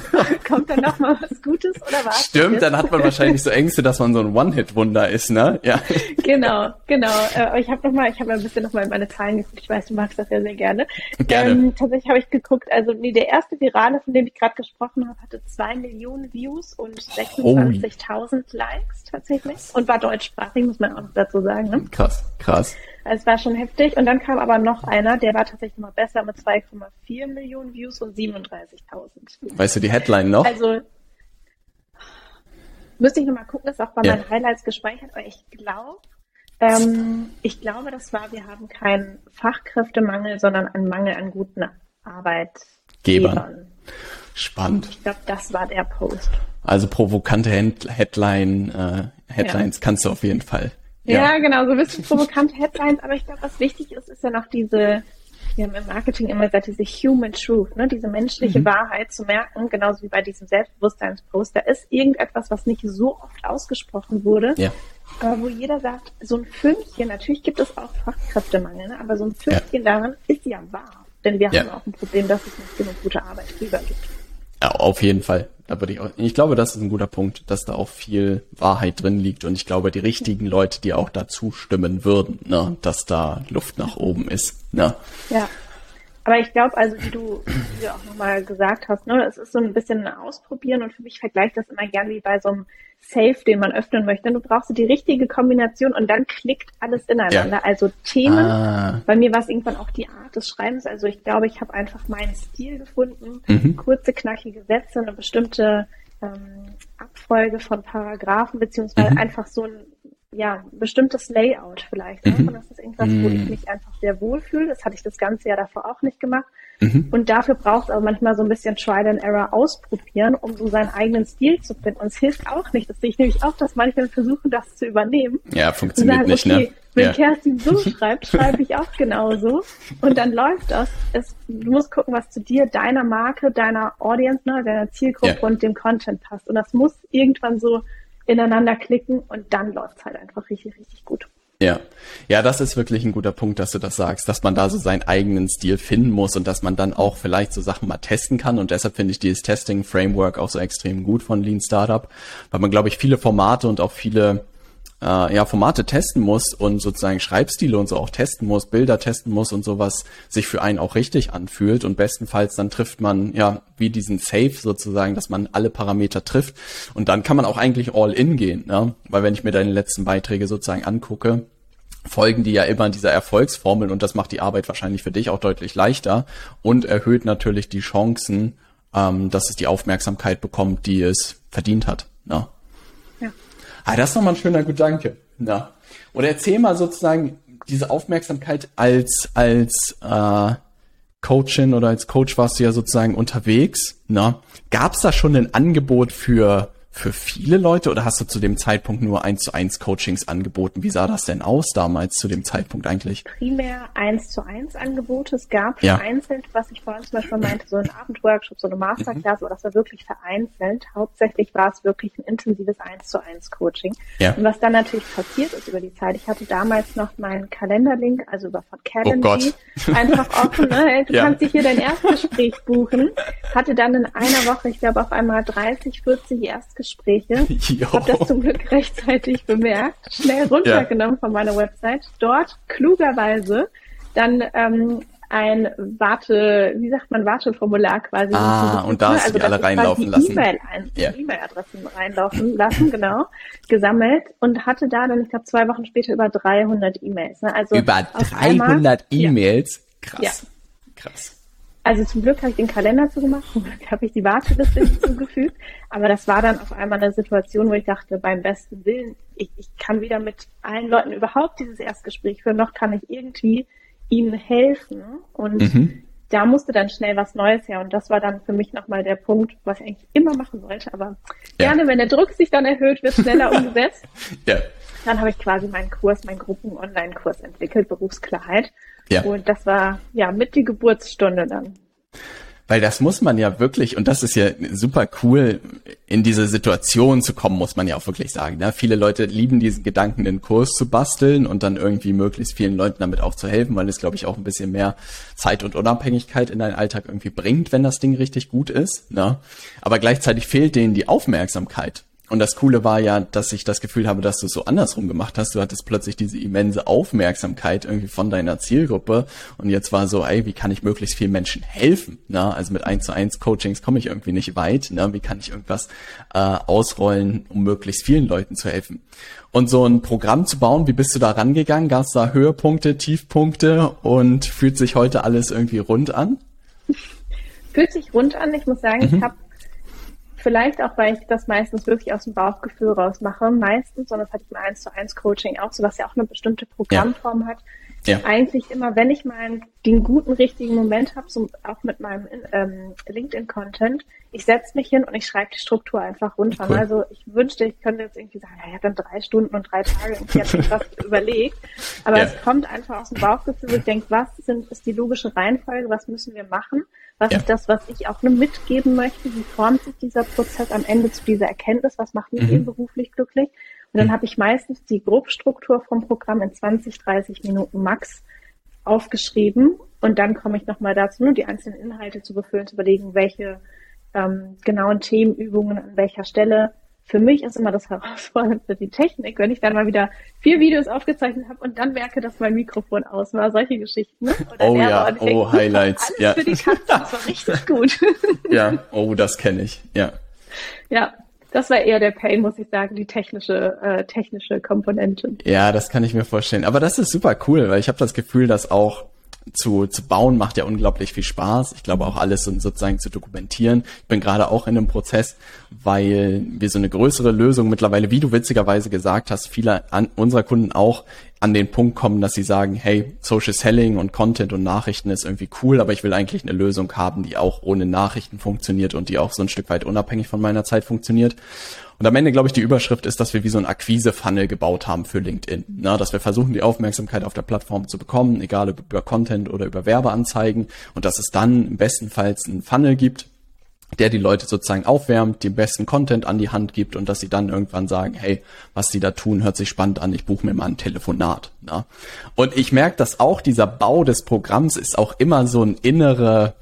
Kommt dann noch mal was Gutes oder was? Stimmt, dann hat man <laughs> wahrscheinlich so Ängste, dass man so ein One-Hit-Wunder ist, ne? Ja. Genau, genau. Äh, ich habe noch mal, ich habe ein bisschen noch mal in meine Zahlen geguckt. Ich weiß, du magst das ja sehr gerne. Gerne. Ähm, tatsächlich habe ich geguckt. Also nee, der erste Virale, von dem ich gerade gesprochen habe, hatte zwei Millionen Views und 26.000 Likes tatsächlich und war deutschsprachig, muss man auch dazu sagen. Ne? Krass, krass. Es war schon heftig. Und dann kam aber noch einer, der war tatsächlich noch besser mit 2,4 Millionen Views und 37.000. Weißt du die Headline noch? Also müsste ich nochmal gucken, ist auch bei ja. meinen Highlights gespeichert, aber ich glaube, ähm, ich glaube, das war, wir haben keinen Fachkräftemangel, sondern einen Mangel an guten Arbeitgebern. Spannend. Ich glaube, das war der Post. Also provokante Headline, äh, Headlines ja. kannst du auf jeden Fall ja, ja genau, so ein bisschen provokante Headlines, aber ich glaube, was wichtig ist, ist ja noch diese, wir haben im Marketing immer gesagt, diese Human Truth, ne, diese menschliche mhm. Wahrheit zu merken, genauso wie bei diesem Selbstbewusstseinspost. Da ist irgendetwas, was nicht so oft ausgesprochen wurde, ja. aber wo jeder sagt, so ein Fünkchen, natürlich gibt es auch Fachkräftemangel, ne, aber so ein Fünkchen ja. daran ist ja wahr. Denn wir haben auch ein Problem, dass es nicht genug gute Arbeitgeber gibt. Ja, auf jeden Fall. Da würde ich auch, ich glaube, das ist ein guter Punkt, dass da auch viel Wahrheit drin liegt und ich glaube, die richtigen Leute, die auch dazu stimmen würden, ne, dass da Luft nach oben ist. Ne? Ja. Aber ich glaube, also wie du, wie du auch nochmal gesagt hast, ne, es ist so ein bisschen ein Ausprobieren und für mich vergleicht das immer gern wie bei so einem Safe, den man öffnen möchte. Du brauchst die richtige Kombination und dann klickt alles ineinander. Ja. Also Themen, ah. bei mir war es irgendwann auch die Art des Schreibens. Also ich glaube, ich habe einfach meinen Stil gefunden, mhm. kurze, knackige Sätze, eine bestimmte ähm, Abfolge von Paragraphen, beziehungsweise mhm. einfach so ein ja, bestimmtes Layout vielleicht. Mhm. Und das ist irgendwas, wo ich mhm. mich einfach sehr wohlfühle. Das hatte ich das ganze Jahr davor auch nicht gemacht. Mhm. Und dafür braucht es aber manchmal so ein bisschen Trial and Error ausprobieren, um so seinen eigenen Stil zu finden. Und es hilft auch nicht. Das sehe ich nämlich auch, dass manche versuchen, das zu übernehmen. Ja, funktioniert sagen, nicht, ne? okay, ne? Wenn ja. Kerstin so <laughs> schreibt, schreibe ich auch genauso. Und dann läuft das. Es, du musst gucken, was zu dir, deiner Marke, deiner Audience, ne, deiner Zielgruppe ja. und dem Content passt. Und das muss irgendwann so ineinander klicken und dann läuft es halt einfach richtig, richtig gut. Ja, ja, das ist wirklich ein guter Punkt, dass du das sagst, dass man da so seinen eigenen Stil finden muss und dass man dann auch vielleicht so Sachen mal testen kann und deshalb finde ich dieses Testing Framework auch so extrem gut von Lean Startup, weil man glaube ich viele Formate und auch viele äh, ja, Formate testen muss und sozusagen Schreibstile und so auch testen muss, Bilder testen muss und sowas sich für einen auch richtig anfühlt und bestenfalls dann trifft man ja wie diesen Safe sozusagen, dass man alle Parameter trifft und dann kann man auch eigentlich all in gehen, ne? weil wenn ich mir deine letzten Beiträge sozusagen angucke, folgen die ja immer dieser Erfolgsformel und das macht die Arbeit wahrscheinlich für dich auch deutlich leichter und erhöht natürlich die Chancen, ähm, dass es die Aufmerksamkeit bekommt, die es verdient hat. Ne? Ah, das ist nochmal ein schöner Gedanke. Ja. Oder erzähl mal sozusagen diese Aufmerksamkeit als, als äh, Coachin oder als Coach warst du ja sozusagen unterwegs. Ne? Gab es da schon ein Angebot für für viele Leute oder hast du zu dem Zeitpunkt nur eins zu eins Coachings angeboten? Wie sah das denn aus damals zu dem Zeitpunkt eigentlich? Primär eins zu eins Angebote. Es gab ja. vereinzelt, was ich vorhin zum Beispiel meinte, so ein <laughs> Abendworkshop, so eine Masterclass, mhm. aber das war wirklich vereinzelt. Hauptsächlich war es wirklich ein intensives eins zu eins Coaching. Ja. Und was dann natürlich passiert ist über die Zeit, ich hatte damals noch meinen Kalenderlink, also über von Calendly, oh einfach offen, ne? <laughs> Du ja. kannst dich hier dein Erstgespräch buchen. Hatte dann in einer Woche, ich glaube, auf einmal 30, 40 Erstgespräche Gespräche. <laughs> Ich habe das zum Glück rechtzeitig <laughs> bemerkt, schnell runtergenommen ja. von meiner Website. Dort klugerweise dann ähm, ein Warte, wie sagt man, Warteformular quasi. Ah, und da hast also, du alle reinlaufen lassen. E-Mail yeah. E-Mail-Adressen reinlaufen lassen, genau, gesammelt und hatte da dann, ich glaube, zwei Wochen später über 300 E-Mails. Ne? Also über 300 E-Mails? Ja. Krass. Ja. Krass. Also zum Glück habe ich den Kalender zugemacht, zum Glück habe ich die Warteliste hinzugefügt. Aber das war dann auf einmal eine Situation, wo ich dachte, beim besten Willen, ich, ich kann weder mit allen Leuten überhaupt dieses Erstgespräch führen, noch kann ich irgendwie ihnen helfen. Und mhm. da musste dann schnell was Neues her. Und das war dann für mich nochmal der Punkt, was ich eigentlich immer machen wollte. Aber ja. gerne, wenn der Druck sich dann erhöht, wird schneller <laughs> umgesetzt. ja. Dann habe ich quasi meinen Kurs, meinen Gruppen-Online-Kurs entwickelt, Berufsklarheit. Ja. Und das war ja mit die Geburtsstunde dann. Weil das muss man ja wirklich, und das ist ja super cool, in diese Situation zu kommen, muss man ja auch wirklich sagen. Ne? Viele Leute lieben diesen Gedanken, den Kurs zu basteln und dann irgendwie möglichst vielen Leuten damit auch zu helfen, weil es, glaube ich, auch ein bisschen mehr Zeit und Unabhängigkeit in deinen Alltag irgendwie bringt, wenn das Ding richtig gut ist. Ne? Aber gleichzeitig fehlt denen die Aufmerksamkeit. Und das Coole war ja, dass ich das Gefühl habe, dass du es so andersrum gemacht hast. Du hattest plötzlich diese immense Aufmerksamkeit irgendwie von deiner Zielgruppe. Und jetzt war so, ey, wie kann ich möglichst vielen Menschen helfen? Na, also mit eins zu eins Coachings komme ich irgendwie nicht weit. Na, wie kann ich irgendwas äh, ausrollen, um möglichst vielen Leuten zu helfen? Und so ein Programm zu bauen, wie bist du da rangegangen? Gab es da Höhepunkte, Tiefpunkte und fühlt sich heute alles irgendwie rund an? Fühlt sich rund an. Ich muss sagen, mhm. ich habe Vielleicht auch, weil ich das meistens wirklich aus dem Bauchgefühl raus mache. Meistens, sondern das hatte ich im 1 zu 1 Coaching auch so, was ja auch eine bestimmte Programmform ja. hat. Ja. Eigentlich immer, wenn ich mal den guten, richtigen Moment habe, so auch mit meinem ähm, LinkedIn-Content, ich setze mich hin und ich schreibe die Struktur einfach runter. Cool. Also ich wünschte, ich könnte jetzt irgendwie sagen, ja, ich habe dann drei Stunden und drei Tage und ich habe mir was <laughs> überlegt. Aber ja. es kommt einfach aus dem Bauchgefühl, wo ich denke, was sind, ist die logische Reihenfolge, was müssen wir machen? Was ja. ist das, was ich auch nur mitgeben möchte? Wie formt sich dieser Prozess am Ende zu dieser Erkenntnis? Was macht mich mhm. eben beruflich glücklich? Und dann mhm. habe ich meistens die Grobstruktur vom Programm in 20, 30 Minuten max aufgeschrieben. Und dann komme ich nochmal dazu, nur die einzelnen Inhalte zu befüllen, zu überlegen, welche ähm, genauen Themenübungen an welcher Stelle für mich ist immer das Herausfordernde die Technik, wenn ich dann mal wieder vier Videos aufgezeichnet habe und dann merke, dass mein Mikrofon aus war, solche Geschichten. Ne? oh ja, oh denke, Highlights. Alles ja. für die Katze, das war richtig gut. <laughs> ja, oh, das kenne ich, ja. Ja, das war eher der Pain, muss ich sagen, die technische, äh, technische Komponente. Ja, das kann ich mir vorstellen. Aber das ist super cool, weil ich habe das Gefühl, dass auch zu, zu bauen macht ja unglaublich viel Spaß. Ich glaube auch alles sozusagen zu dokumentieren. Ich bin gerade auch in einem Prozess, weil wir so eine größere Lösung mittlerweile, wie du witzigerweise gesagt hast, viele an, unserer Kunden auch an den Punkt kommen, dass sie sagen, hey, Social Selling und Content und Nachrichten ist irgendwie cool, aber ich will eigentlich eine Lösung haben, die auch ohne Nachrichten funktioniert und die auch so ein Stück weit unabhängig von meiner Zeit funktioniert. Und am Ende, glaube ich, die Überschrift ist, dass wir wie so ein Akquise-Funnel gebaut haben für LinkedIn. Na, dass wir versuchen, die Aufmerksamkeit auf der Plattform zu bekommen, egal ob über Content oder über Werbeanzeigen. Und dass es dann bestenfalls einen Funnel gibt, der die Leute sozusagen aufwärmt, den besten Content an die Hand gibt und dass sie dann irgendwann sagen, hey, was die da tun, hört sich spannend an, ich buche mir mal ein Telefonat. Na? Und ich merke, dass auch dieser Bau des Programms ist auch immer so ein innere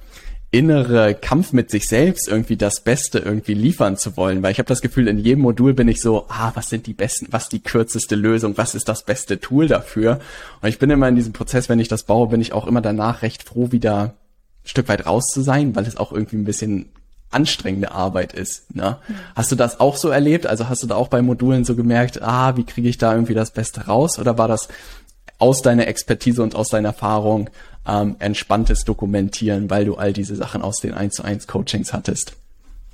innere Kampf mit sich selbst irgendwie das Beste irgendwie liefern zu wollen, weil ich habe das Gefühl, in jedem Modul bin ich so, ah, was sind die besten, was die kürzeste Lösung, was ist das beste Tool dafür? Und ich bin immer in diesem Prozess, wenn ich das baue, bin ich auch immer danach recht froh, wieder ein Stück weit raus zu sein, weil es auch irgendwie ein bisschen anstrengende Arbeit ist. Ne? Mhm. Hast du das auch so erlebt? Also hast du da auch bei Modulen so gemerkt, ah, wie kriege ich da irgendwie das Beste raus? Oder war das aus deiner Expertise und aus deiner Erfahrung ähm, entspanntes Dokumentieren, weil du all diese Sachen aus den 1 zu 1 Coachings hattest?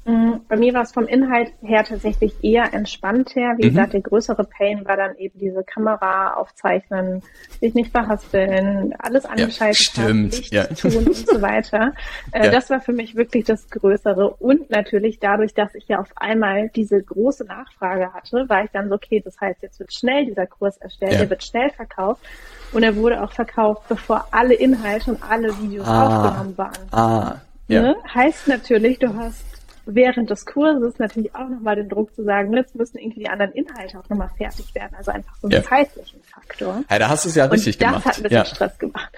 Mm, bei mir war es vom Inhalt her tatsächlich eher entspannter. Wie mhm. gesagt, der größere Pain war dann eben diese Kamera aufzeichnen, sich nicht verhaspeln, alles angeschaltet ja, stimmt. haben, Licht ja. tun und so weiter. <laughs> Äh, ja. Das war für mich wirklich das Größere. Und natürlich dadurch, dass ich ja auf einmal diese große Nachfrage hatte, war ich dann so, okay, das heißt, jetzt wird schnell dieser Kurs erstellt, der wird schnell verkauft. Und er wurde auch verkauft, bevor alle Inhalte und alle Videos ah, aufgenommen waren. Ah, ja. Ne? Heißt natürlich, du hast während des Kurses natürlich auch nochmal den Druck zu sagen, jetzt müssen irgendwie die anderen Inhalte auch nochmal fertig werden. Also einfach so einen ja. zeitlichen Faktor. Ja, da hast du es ja richtig und gemacht. Das hat ein bisschen ja. Stress gemacht.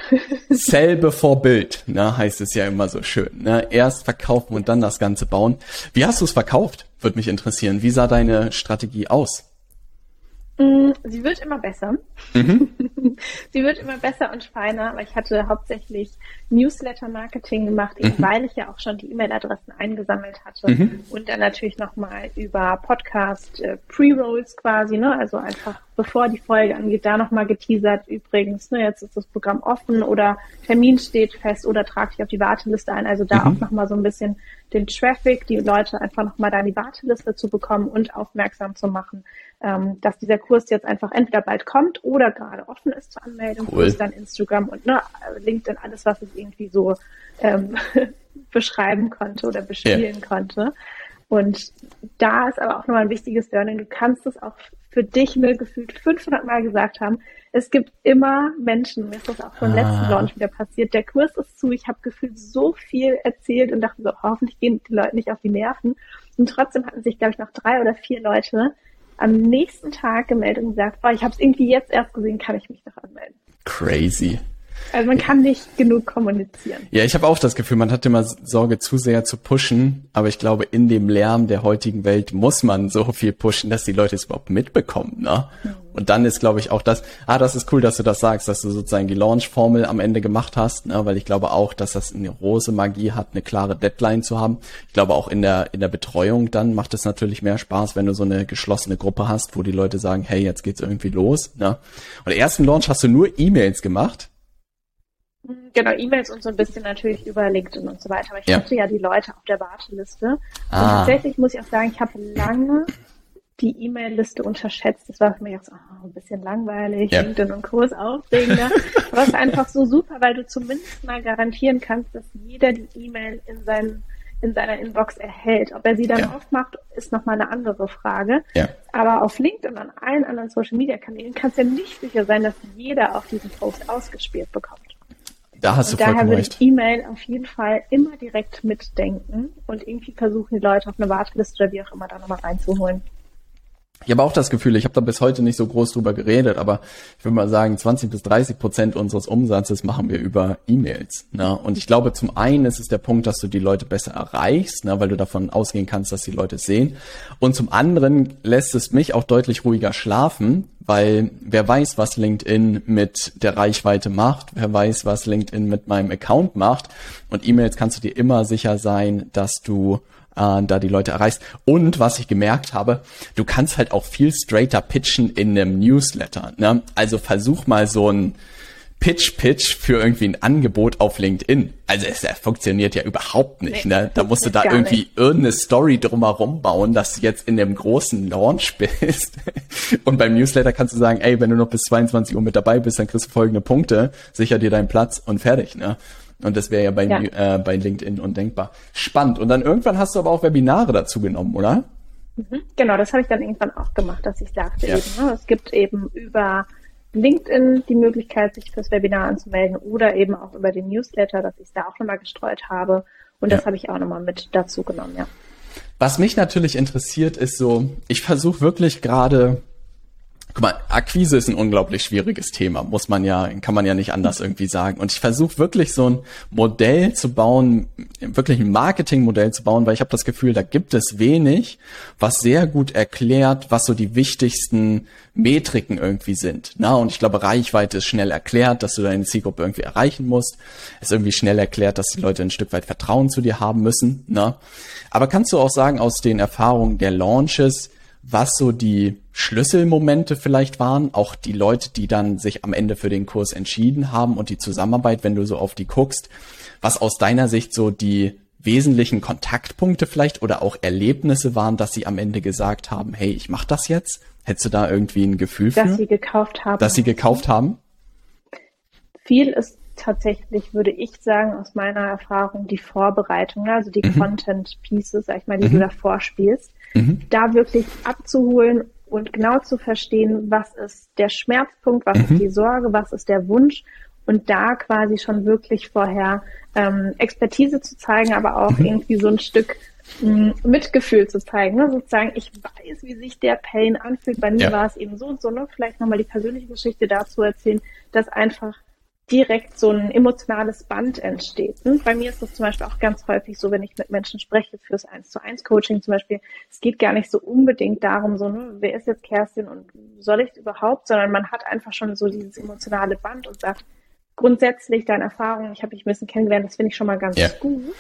Sell before build, ne, heißt es ja immer so schön. Ne? Erst verkaufen und dann das Ganze bauen. Wie hast du es verkauft? Würde mich interessieren. Wie sah deine Strategie aus? Mm, sie wird immer besser. Mhm. <laughs> <laughs> Sie wird immer besser und feiner, weil ich hatte hauptsächlich Newsletter-Marketing gemacht, eben mhm. weil ich ja auch schon die E-Mail-Adressen eingesammelt hatte mhm. und dann natürlich nochmal über Podcast äh, Pre-Rolls quasi, ne? also einfach bevor die Folge angeht, da nochmal geteasert. Übrigens, ne, jetzt ist das Programm offen oder Termin steht fest oder trage ich auf die Warteliste ein. Also da mhm. auch nochmal so ein bisschen den Traffic, die Leute einfach nochmal da in die Warteliste zu bekommen und aufmerksam zu machen, ähm, dass dieser Kurs jetzt einfach entweder bald kommt oder gerade offen ist zur Anmeldung, cool. plus dann Instagram und ne, LinkedIn, alles, was ich irgendwie so ähm, <laughs> beschreiben konnte oder bespielen yeah. konnte. Und da ist aber auch nochmal ein wichtiges Learning. Du kannst es auch für dich mir gefühlt 500 Mal gesagt haben. Es gibt immer Menschen, mir ist das auch beim ah. letzten Launch wieder passiert. Der Kurs ist zu, ich habe gefühlt so viel erzählt und dachte so, hoffentlich gehen die Leute nicht auf die Nerven. Und trotzdem hatten sich, glaube ich, noch drei oder vier Leute am nächsten Tag gemeldet und gesagt, oh, ich habe es irgendwie jetzt erst gesehen, kann ich mich doch anmelden. Crazy. Also man kann nicht genug kommunizieren. Ja, ich habe auch das Gefühl, man hat immer Sorge, zu sehr zu pushen, aber ich glaube, in dem Lärm der heutigen Welt muss man so viel pushen, dass die Leute es überhaupt mitbekommen. Ne? Mhm. Und dann ist, glaube ich, auch das, ah, das ist cool, dass du das sagst, dass du sozusagen die Launch-Formel am Ende gemacht hast, ne? weil ich glaube auch, dass das eine große Magie hat, eine klare Deadline zu haben. Ich glaube auch in der, in der Betreuung dann macht es natürlich mehr Spaß, wenn du so eine geschlossene Gruppe hast, wo die Leute sagen, hey, jetzt geht's irgendwie los. Ne? Und ersten Launch hast du nur E-Mails gemacht Genau, E-Mails und so ein bisschen natürlich über LinkedIn und so weiter. Aber ich ja. hatte ja die Leute auf der Warteliste. Ah. Und tatsächlich muss ich auch sagen, ich habe lange die E-Mail-Liste unterschätzt. Das war für mich auch so oh, ein bisschen langweilig, ja. LinkedIn und Kurs aufregender. <laughs> Aber es ist einfach so super, weil du zumindest mal garantieren kannst, dass jeder die E-Mail in seinen in seiner Inbox erhält. Ob er sie dann ja. aufmacht, ist nochmal eine andere Frage. Ja. Aber auf LinkedIn und an allen anderen Social Media Kanälen kannst du ja nicht sicher sein, dass jeder auf diesen Post ausgespielt bekommt. Da hast und du daher würde ich E-Mail auf jeden Fall immer direkt mitdenken und irgendwie versuchen, die Leute auf eine Warteliste oder wie auch immer da nochmal reinzuholen. Ich habe auch das Gefühl, ich habe da bis heute nicht so groß drüber geredet, aber ich würde mal sagen, 20 bis 30 Prozent unseres Umsatzes machen wir über E-Mails. Ne? Und ich glaube, zum einen ist es der Punkt, dass du die Leute besser erreichst, ne? weil du davon ausgehen kannst, dass die Leute sehen. Und zum anderen lässt es mich auch deutlich ruhiger schlafen, weil wer weiß, was LinkedIn mit der Reichweite macht, wer weiß, was LinkedIn mit meinem Account macht. Und E-Mails kannst du dir immer sicher sein, dass du äh, da die Leute erreichst. Und was ich gemerkt habe, du kannst halt auch viel straighter pitchen in einem Newsletter. Ne? Also versuch mal so ein Pitch-Pitch für irgendwie ein Angebot auf LinkedIn. Also es funktioniert ja überhaupt nicht. Nee, ne? Da musst du da irgendwie nicht. irgendeine Story drumherum bauen, dass du jetzt in dem großen Launch <laughs> bist. Und beim Newsletter kannst du sagen, ey, wenn du noch bis 22 Uhr mit dabei bist, dann kriegst du folgende Punkte, sicher dir deinen Platz und fertig. Ne? Und das wäre ja bei, ja. Äh, bei LinkedIn undenkbar. Spannend. Und dann irgendwann hast du aber auch Webinare dazu genommen, oder? Mhm. Genau, das habe ich dann irgendwann auch gemacht, dass ich sagte ja. eben, ne, es gibt eben über LinkedIn die Möglichkeit, sich fürs Webinar anzumelden oder eben auch über den Newsletter, dass ich es da auch nochmal gestreut habe. Und ja. das habe ich auch nochmal mit dazu genommen, ja. Was mich natürlich interessiert, ist so, ich versuche wirklich gerade Guck mal, Akquise ist ein unglaublich schwieriges Thema, muss man ja, kann man ja nicht anders irgendwie sagen. Und ich versuche wirklich so ein Modell zu bauen, wirklich ein Marketingmodell zu bauen, weil ich habe das Gefühl, da gibt es wenig, was sehr gut erklärt, was so die wichtigsten Metriken irgendwie sind. Na, und ich glaube, Reichweite ist schnell erklärt, dass du deine Zielgruppe irgendwie erreichen musst. Ist irgendwie schnell erklärt, dass die Leute ein Stück weit Vertrauen zu dir haben müssen. Na, aber kannst du auch sagen aus den Erfahrungen der Launches, was so die Schlüsselmomente vielleicht waren, auch die Leute, die dann sich am Ende für den Kurs entschieden haben und die Zusammenarbeit, wenn du so auf die guckst, was aus deiner Sicht so die wesentlichen Kontaktpunkte vielleicht oder auch Erlebnisse waren, dass sie am Ende gesagt haben, hey, ich mach das jetzt? Hättest du da irgendwie ein Gefühl dass für? Dass sie gekauft haben. Dass sie gekauft haben? Viel ist tatsächlich, würde ich sagen, aus meiner Erfahrung die Vorbereitung, also die mhm. Content Pieces, sag ich mal, die mhm. du davor spielst mhm. da wirklich abzuholen und genau zu verstehen, was ist der Schmerzpunkt, was mhm. ist die Sorge, was ist der Wunsch und da quasi schon wirklich vorher ähm, Expertise zu zeigen, aber auch mhm. irgendwie so ein Stück mh, mm, Mitgefühl zu zeigen. Ne? Sozusagen, ich weiß, wie sich der Pain anfühlt. Bei mir ja. war es eben so und so. Ne? Vielleicht nochmal die persönliche Geschichte dazu erzählen, dass einfach direkt so ein emotionales Band entsteht. Hm? Bei mir ist das zum Beispiel auch ganz häufig so, wenn ich mit Menschen spreche fürs 1 zu 1 Coaching zum Beispiel, es geht gar nicht so unbedingt darum, so, ne, wer ist jetzt Kerstin und soll ich es überhaupt, sondern man hat einfach schon so dieses emotionale Band und sagt, grundsätzlich deine Erfahrungen, ich habe dich ein bisschen kennengelernt, das finde ich schon mal ganz ja. gut.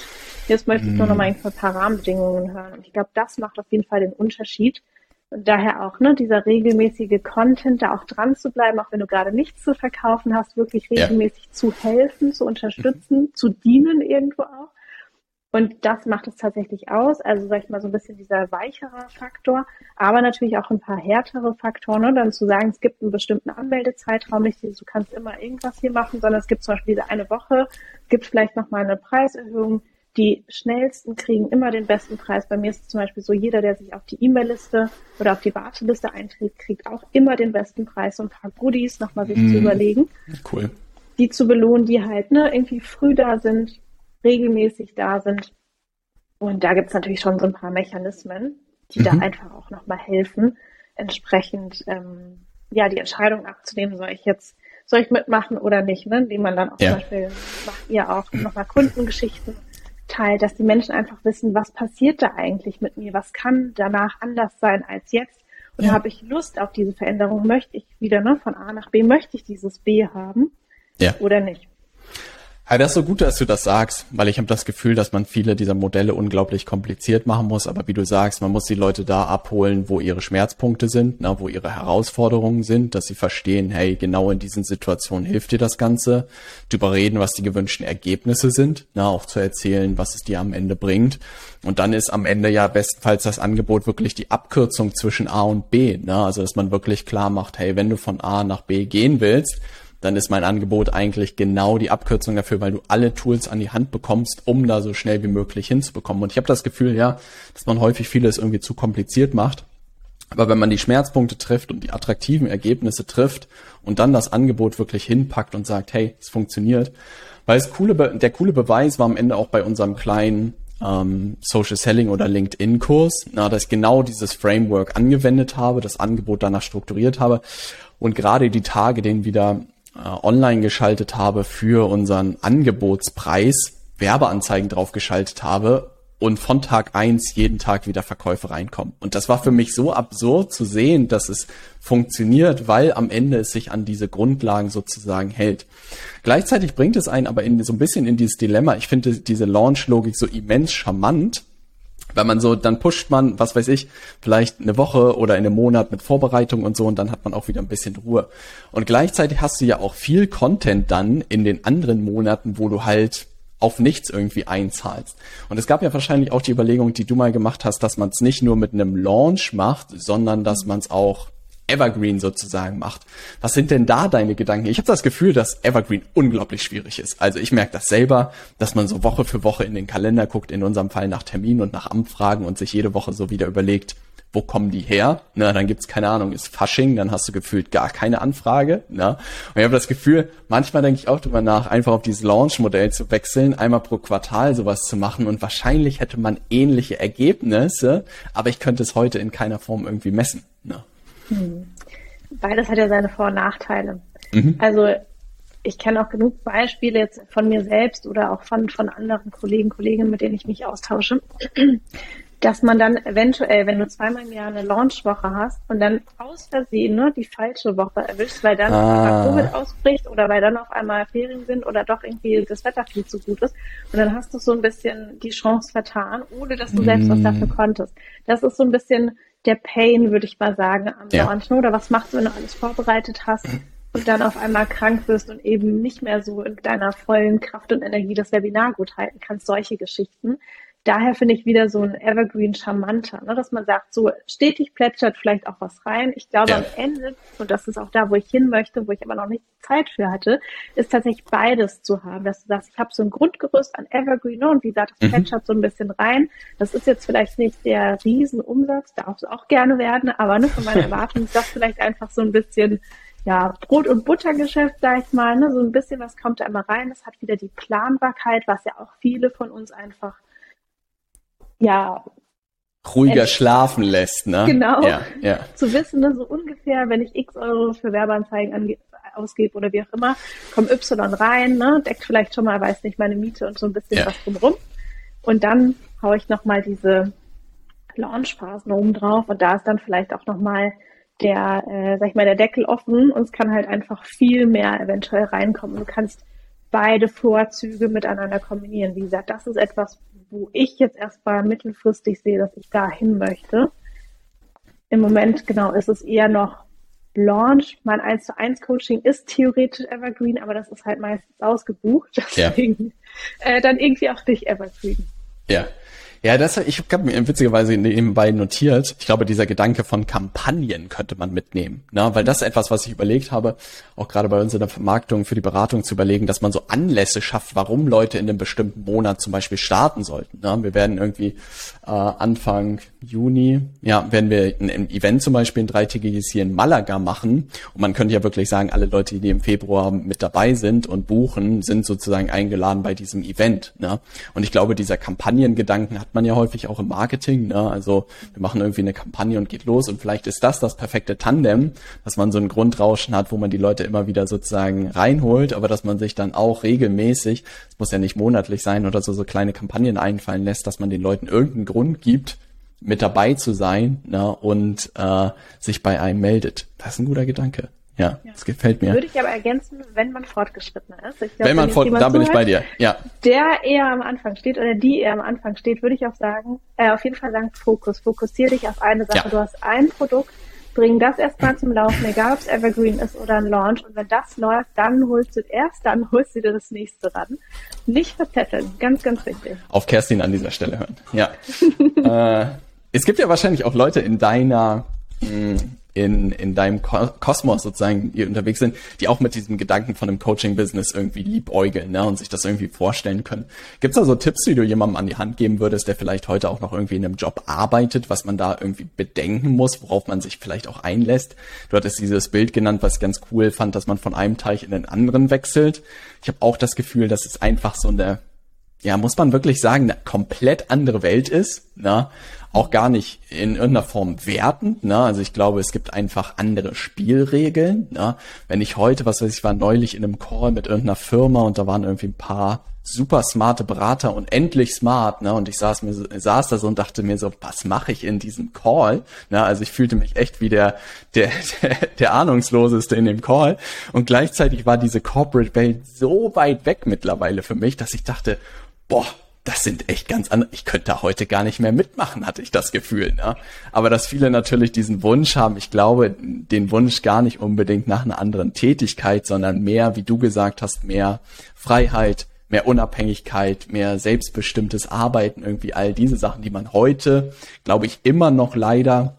Jetzt möchte ich nur noch mal ein paar Rahmenbedingungen hören. Und ich glaube, das macht auf jeden Fall den Unterschied und daher auch, ne, dieser regelmäßige Content, da auch dran zu bleiben, auch wenn du gerade nichts zu verkaufen hast, wirklich regelmäßig ja. zu helfen, zu unterstützen, mhm. zu dienen irgendwo auch. Und das macht es tatsächlich aus. Also sag ich mal so ein bisschen dieser weichere Faktor, aber natürlich auch ein paar härtere Faktoren. Ne? Dann zu sagen, es gibt einen bestimmten Anmeldezeitraum, nicht du kannst immer irgendwas hier machen, sondern es gibt zum Beispiel diese eine Woche, gibt vielleicht nochmal eine Preiserhöhung, die schnellsten kriegen immer den besten Preis. Bei mir ist es zum Beispiel so, jeder, der sich auf die E-Mail-Liste oder auf die Warteliste einträgt, kriegt auch immer den besten Preis und ein paar Goodies nochmal sich mm, zu überlegen. Cool. Die zu belohnen, die halt ne, irgendwie früh da sind, regelmäßig da sind. Und da gibt es natürlich schon so ein paar Mechanismen, die mhm. da einfach auch nochmal helfen, entsprechend ähm, ja die Entscheidung abzunehmen, soll ich jetzt soll ich mitmachen oder nicht, ne? Indem man dann auch ja. zum Beispiel macht ihr auch nochmal Kundengeschichten Teil, dass die Menschen einfach wissen, was passiert da eigentlich mit mir, was kann danach anders sein als jetzt. Und ja. habe ich Lust auf diese Veränderung, möchte ich wieder ne, von A nach B, möchte ich dieses B haben ja. oder nicht. Ja, das ist so gut, dass du das sagst, weil ich habe das Gefühl, dass man viele dieser Modelle unglaublich kompliziert machen muss. Aber wie du sagst, man muss die Leute da abholen, wo ihre Schmerzpunkte sind, na, wo ihre Herausforderungen sind, dass sie verstehen, hey, genau in diesen Situationen hilft dir das Ganze. Du überreden, was die gewünschten Ergebnisse sind, na, auch zu erzählen, was es dir am Ende bringt. Und dann ist am Ende ja bestenfalls das Angebot wirklich die Abkürzung zwischen A und B. Na, also dass man wirklich klar macht, hey, wenn du von A nach B gehen willst, dann ist mein Angebot eigentlich genau die Abkürzung dafür, weil du alle Tools an die Hand bekommst, um da so schnell wie möglich hinzubekommen. Und ich habe das Gefühl, ja, dass man häufig vieles irgendwie zu kompliziert macht. Aber wenn man die Schmerzpunkte trifft und die attraktiven Ergebnisse trifft und dann das Angebot wirklich hinpackt und sagt, hey, es funktioniert, weil es coole, der coole Beweis war am Ende auch bei unserem kleinen ähm, Social Selling oder LinkedIn-Kurs, na, dass ich genau dieses Framework angewendet habe, das Angebot danach strukturiert habe und gerade die Tage, den wieder online geschaltet habe für unseren Angebotspreis, Werbeanzeigen drauf geschaltet habe und von Tag eins jeden Tag wieder Verkäufe reinkommen. Und das war für mich so absurd zu sehen, dass es funktioniert, weil am Ende es sich an diese Grundlagen sozusagen hält. Gleichzeitig bringt es einen aber in, so ein bisschen in dieses Dilemma. Ich finde diese Launch-Logik so immens charmant, weil man so, dann pusht man, was weiß ich, vielleicht eine Woche oder in einem Monat mit Vorbereitung und so und dann hat man auch wieder ein bisschen Ruhe. Und gleichzeitig hast du ja auch viel Content dann in den anderen Monaten, wo du halt auf nichts irgendwie einzahlst. Und es gab ja wahrscheinlich auch die Überlegung, die du mal gemacht hast, dass man es nicht nur mit einem Launch macht, sondern dass man es auch Evergreen sozusagen macht. Was sind denn da deine Gedanken? Ich habe das Gefühl, dass Evergreen unglaublich schwierig ist. Also ich merke das selber, dass man so Woche für Woche in den Kalender guckt, in unserem Fall nach Termin und nach Amtfragen und sich jede Woche so wieder überlegt, wo kommen die her? Na, dann gibt's keine Ahnung, ist Fasching, dann hast du gefühlt gar keine Anfrage. Na? Und ich habe das Gefühl, manchmal denke ich auch drüber nach, einfach auf dieses Launch-Modell zu wechseln, einmal pro Quartal sowas zu machen und wahrscheinlich hätte man ähnliche Ergebnisse, aber ich könnte es heute in keiner Form irgendwie messen. Na? Hm. Beides hat ja seine Vor- und Nachteile. Mhm. Also ich kenne auch genug Beispiele jetzt von mir selbst oder auch von, von anderen Kollegen, Kolleginnen, mit denen ich mich austausche, <clears throat> dass man dann eventuell, wenn du zweimal im Jahr eine Launchwoche hast und dann aus Versehen nur die falsche Woche erwischst, weil dann ah. Covid ausbricht oder weil dann auf einmal Ferien sind oder doch irgendwie das Wetter viel zu gut ist und dann hast du so ein bisschen die Chance vertan, ohne dass du selbst mm. was dafür konntest. Das ist so ein bisschen der Pain, würde ich mal sagen, am ja. Launch. Oder was machst du, wenn du alles vorbereitet hast und dann auf einmal krank wirst und eben nicht mehr so in deiner vollen Kraft und Energie das Webinar gut halten kannst? Solche Geschichten daher finde ich wieder so ein Evergreen charmanter, ne? dass man sagt, so stetig plätschert vielleicht auch was rein. Ich glaube, ja. am Ende, und das ist auch da, wo ich hin möchte, wo ich aber noch nicht Zeit für hatte, ist tatsächlich beides zu haben, dass du sagst, ich habe so ein Grundgerüst an Evergreen ne? und wie gesagt, das mhm. plätschert so ein bisschen rein. Das ist jetzt vielleicht nicht der Riesenumsatz, darf es auch gerne werden, aber ne, von meiner <laughs> Erwartung ist das vielleicht einfach so ein bisschen ja, Brot- und Buttergeschäft, sag ich mal, ne? so ein bisschen was kommt da immer rein. Das hat wieder die Planbarkeit, was ja auch viele von uns einfach ja, ruhiger schlafen lässt, ne? Genau. Ja, ja. <laughs> Zu wissen, ne, so ungefähr, wenn ich x Euro für Werbeanzeigen ausgebe oder wie auch immer, kommt Y rein, ne, deckt vielleicht schon mal, weiß nicht, meine Miete und so ein bisschen ja. was drumrum. Und dann haue ich nochmal diese Launchphasen oben drauf und da ist dann vielleicht auch nochmal der, äh, sag ich mal, der Deckel offen und es kann halt einfach viel mehr eventuell reinkommen. Du kannst beide Vorzüge miteinander kombinieren. Wie gesagt, das ist etwas, wo ich jetzt erstmal mittelfristig sehe, dass ich da hin möchte. Im Moment, genau, ist es eher noch Launch. Mein 1 zu 1 Coaching ist theoretisch Evergreen, aber das ist halt meistens ausgebucht. Deswegen ja. äh, dann irgendwie auch nicht Evergreen. Ja, ja, das, ich habe mir witzigerweise nebenbei notiert. Ich glaube, dieser Gedanke von Kampagnen könnte man mitnehmen, ne? weil das ist etwas, was ich überlegt habe, auch gerade bei uns in der Vermarktung für die Beratung zu überlegen, dass man so Anlässe schafft, warum Leute in einem bestimmten Monat zum Beispiel starten sollten. Ne? Wir werden irgendwie äh, Anfang Juni, ja, werden wir ein, ein Event zum Beispiel, ein dreitägiges hier in Malaga machen. Und man könnte ja wirklich sagen, alle Leute, die im Februar mit dabei sind und buchen, sind sozusagen eingeladen bei diesem Event. Ne? Und ich glaube, dieser Kampagnengedanken hat man ja häufig auch im Marketing. Ne? Also wir machen irgendwie eine Kampagne und geht los und vielleicht ist das das perfekte Tandem, dass man so ein Grundrauschen hat, wo man die Leute immer wieder sozusagen reinholt, aber dass man sich dann auch regelmäßig, es muss ja nicht monatlich sein oder so, so kleine Kampagnen einfallen lässt, dass man den Leuten irgendeinen Grund gibt, mit dabei zu sein ne, und äh, sich bei einem meldet. Das ist ein guter Gedanke. Ja, ja, das gefällt mir. Würde ich aber ergänzen, wenn man fortgeschrittener ist. Glaub, wenn man fort, da bin ich bei dir, ja. Der eher am Anfang steht oder die eher am Anfang steht, würde ich auch sagen, äh, auf jeden Fall sagen, Fokus. Fokussiere dich auf eine Sache. Ja. Du hast ein Produkt, bring das erstmal zum Laufen, egal ob es Evergreen ist oder ein Launch. Und wenn das läuft, dann holst du erst, dann holst du dir das nächste ran. Nicht verzetteln. Ganz, ganz wichtig. Auf Kerstin an dieser Stelle hören. Ja. <laughs> äh, es gibt ja wahrscheinlich auch Leute in deiner mh, hm, in, in deinem Kosmos sozusagen die unterwegs sind, die auch mit diesem Gedanken von einem Coaching-Business irgendwie liebäugeln ne, und sich das irgendwie vorstellen können. Gibt es da so Tipps, die du jemandem an die Hand geben würdest, der vielleicht heute auch noch irgendwie in einem Job arbeitet, was man da irgendwie bedenken muss, worauf man sich vielleicht auch einlässt? Du hattest dieses Bild genannt, was ich ganz cool fand, dass man von einem Teich in den anderen wechselt. Ich habe auch das Gefühl, dass es einfach so eine ja, muss man wirklich sagen, eine komplett andere Welt ist. Ne? Auch gar nicht in irgendeiner Form wertend. Ne? Also ich glaube, es gibt einfach andere Spielregeln. Ne? Wenn ich heute, was weiß ich, war neulich in einem Call mit irgendeiner Firma und da waren irgendwie ein paar super smarte Berater und endlich smart, ne? Und ich saß mir saß da so und dachte mir so, was mache ich in diesem Call? Ne? Also ich fühlte mich echt wie der, der der der ahnungsloseste in dem Call und gleichzeitig war diese Corporate Welt so weit weg mittlerweile für mich, dass ich dachte, boah, das sind echt ganz andere. Ich könnte da heute gar nicht mehr mitmachen, hatte ich das Gefühl. Ne? Aber dass viele natürlich diesen Wunsch haben, ich glaube, den Wunsch gar nicht unbedingt nach einer anderen Tätigkeit, sondern mehr, wie du gesagt hast, mehr Freiheit, mehr Unabhängigkeit, mehr selbstbestimmtes Arbeiten, irgendwie all diese Sachen, die man heute, glaube ich, immer noch leider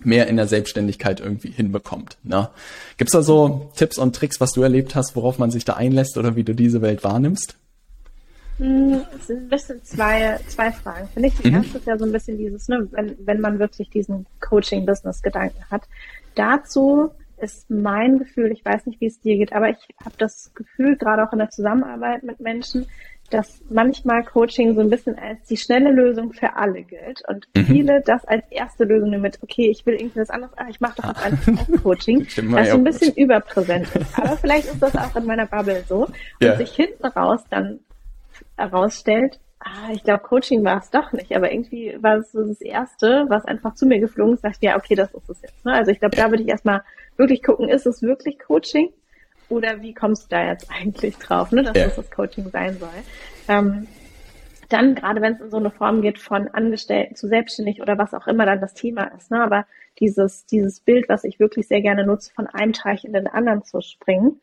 mehr in der Selbstständigkeit irgendwie hinbekommt. Ne? Gibt es da so Tipps und Tricks, was du erlebt hast, worauf man sich da einlässt oder wie du diese Welt wahrnimmst? Hm, es sind ein bisschen zwei, zwei Fragen. Finde ich, die mhm. erste ist ja so ein bisschen dieses, ne, wenn, wenn man wirklich diesen Coaching-Business-Gedanken hat. Dazu ist mein Gefühl, ich weiß nicht, wie es dir geht, aber ich habe das Gefühl, gerade auch in der Zusammenarbeit mit Menschen, dass manchmal Coaching so ein bisschen als die schnelle Lösung für alle gilt und mhm. viele das als erste Lösung nehmen mit, okay, ich will irgendwie was anderes, ah, ich mache doch jetzt einfach auch Coaching, <laughs> das so ein bisschen überpräsent ist. Aber vielleicht ist das auch in meiner Bubble so und ja. sich hinten raus dann herausstellt, ah, ich glaube, Coaching war es doch nicht, aber irgendwie war es so das Erste, was einfach zu mir geflogen ist, sagt, ja, okay, das ist es jetzt. Ne? Also ich glaube, da würde ich erstmal wirklich gucken, ist es wirklich Coaching? Oder wie kommst du da jetzt eigentlich drauf, ne, dass ja. das das Coaching sein soll? Ähm, dann, gerade wenn es in so eine Form geht von Angestellten zu selbstständig oder was auch immer dann das Thema ist, ne? aber dieses, dieses Bild, was ich wirklich sehr gerne nutze, von einem Teich in den anderen zu springen,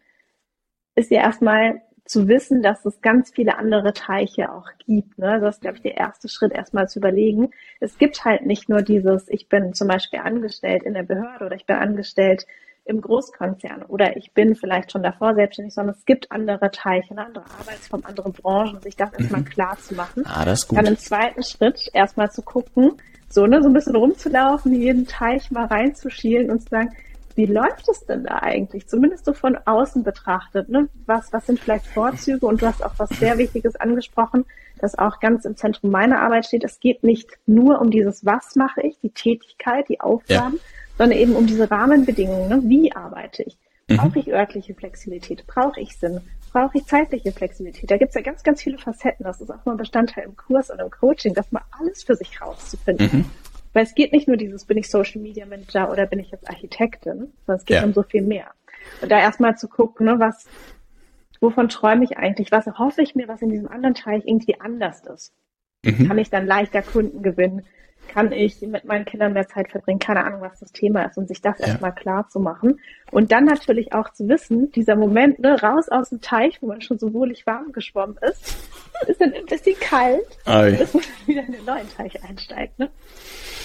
ist ja erstmal zu wissen, dass es ganz viele andere Teiche auch gibt. Ne? Das ist, glaube ich, der erste Schritt, erstmal zu überlegen. Es gibt halt nicht nur dieses, ich bin zum Beispiel angestellt in der Behörde oder ich bin angestellt im Großkonzern oder ich bin vielleicht schon davor selbstständig, sondern es gibt andere Teiche, eine andere Arbeitsform, andere Branchen, sich das erstmal mhm. klar zu machen. Ah, das ist gut. Dann im zweiten Schritt erstmal zu gucken, so, ne, so ein bisschen rumzulaufen, jeden Teich mal reinzuschielen und zu sagen, wie läuft es denn da eigentlich? Zumindest so von außen betrachtet. Ne? Was, was sind vielleicht Vorzüge? Und du hast auch was sehr Wichtiges angesprochen, das auch ganz im Zentrum meiner Arbeit steht. Es geht nicht nur um dieses, was mache ich, die Tätigkeit, die Aufgaben, ja. sondern eben um diese Rahmenbedingungen. Ne? Wie arbeite ich? Mhm. Brauche ich örtliche Flexibilität? Brauche ich Sinn? Brauche ich zeitliche Flexibilität? Da gibt es ja ganz, ganz viele Facetten. Das ist auch mal Bestandteil im Kurs und im Coaching, das mal alles für sich rauszufinden. Mhm. Weil es geht nicht nur dieses, bin ich Social Media Manager oder bin ich jetzt Architektin, sondern es geht ja. um so viel mehr. Und da erstmal zu gucken, ne, was, wovon träume ich eigentlich, was hoffe ich mir, was in diesem anderen Teil irgendwie anders ist. Mhm. Kann ich dann leichter Kunden gewinnen? Kann ich mit meinen Kindern mehr Zeit verbringen? Keine Ahnung, was das Thema ist und sich das ja. erstmal klar zu machen. Und dann natürlich auch zu wissen, dieser Moment, ne, raus aus dem Teich, wo man schon so wohlig warm geschwommen ist, ist dann ein bisschen kalt, Ei. bis man wieder in den neuen Teich einsteigt. Ne?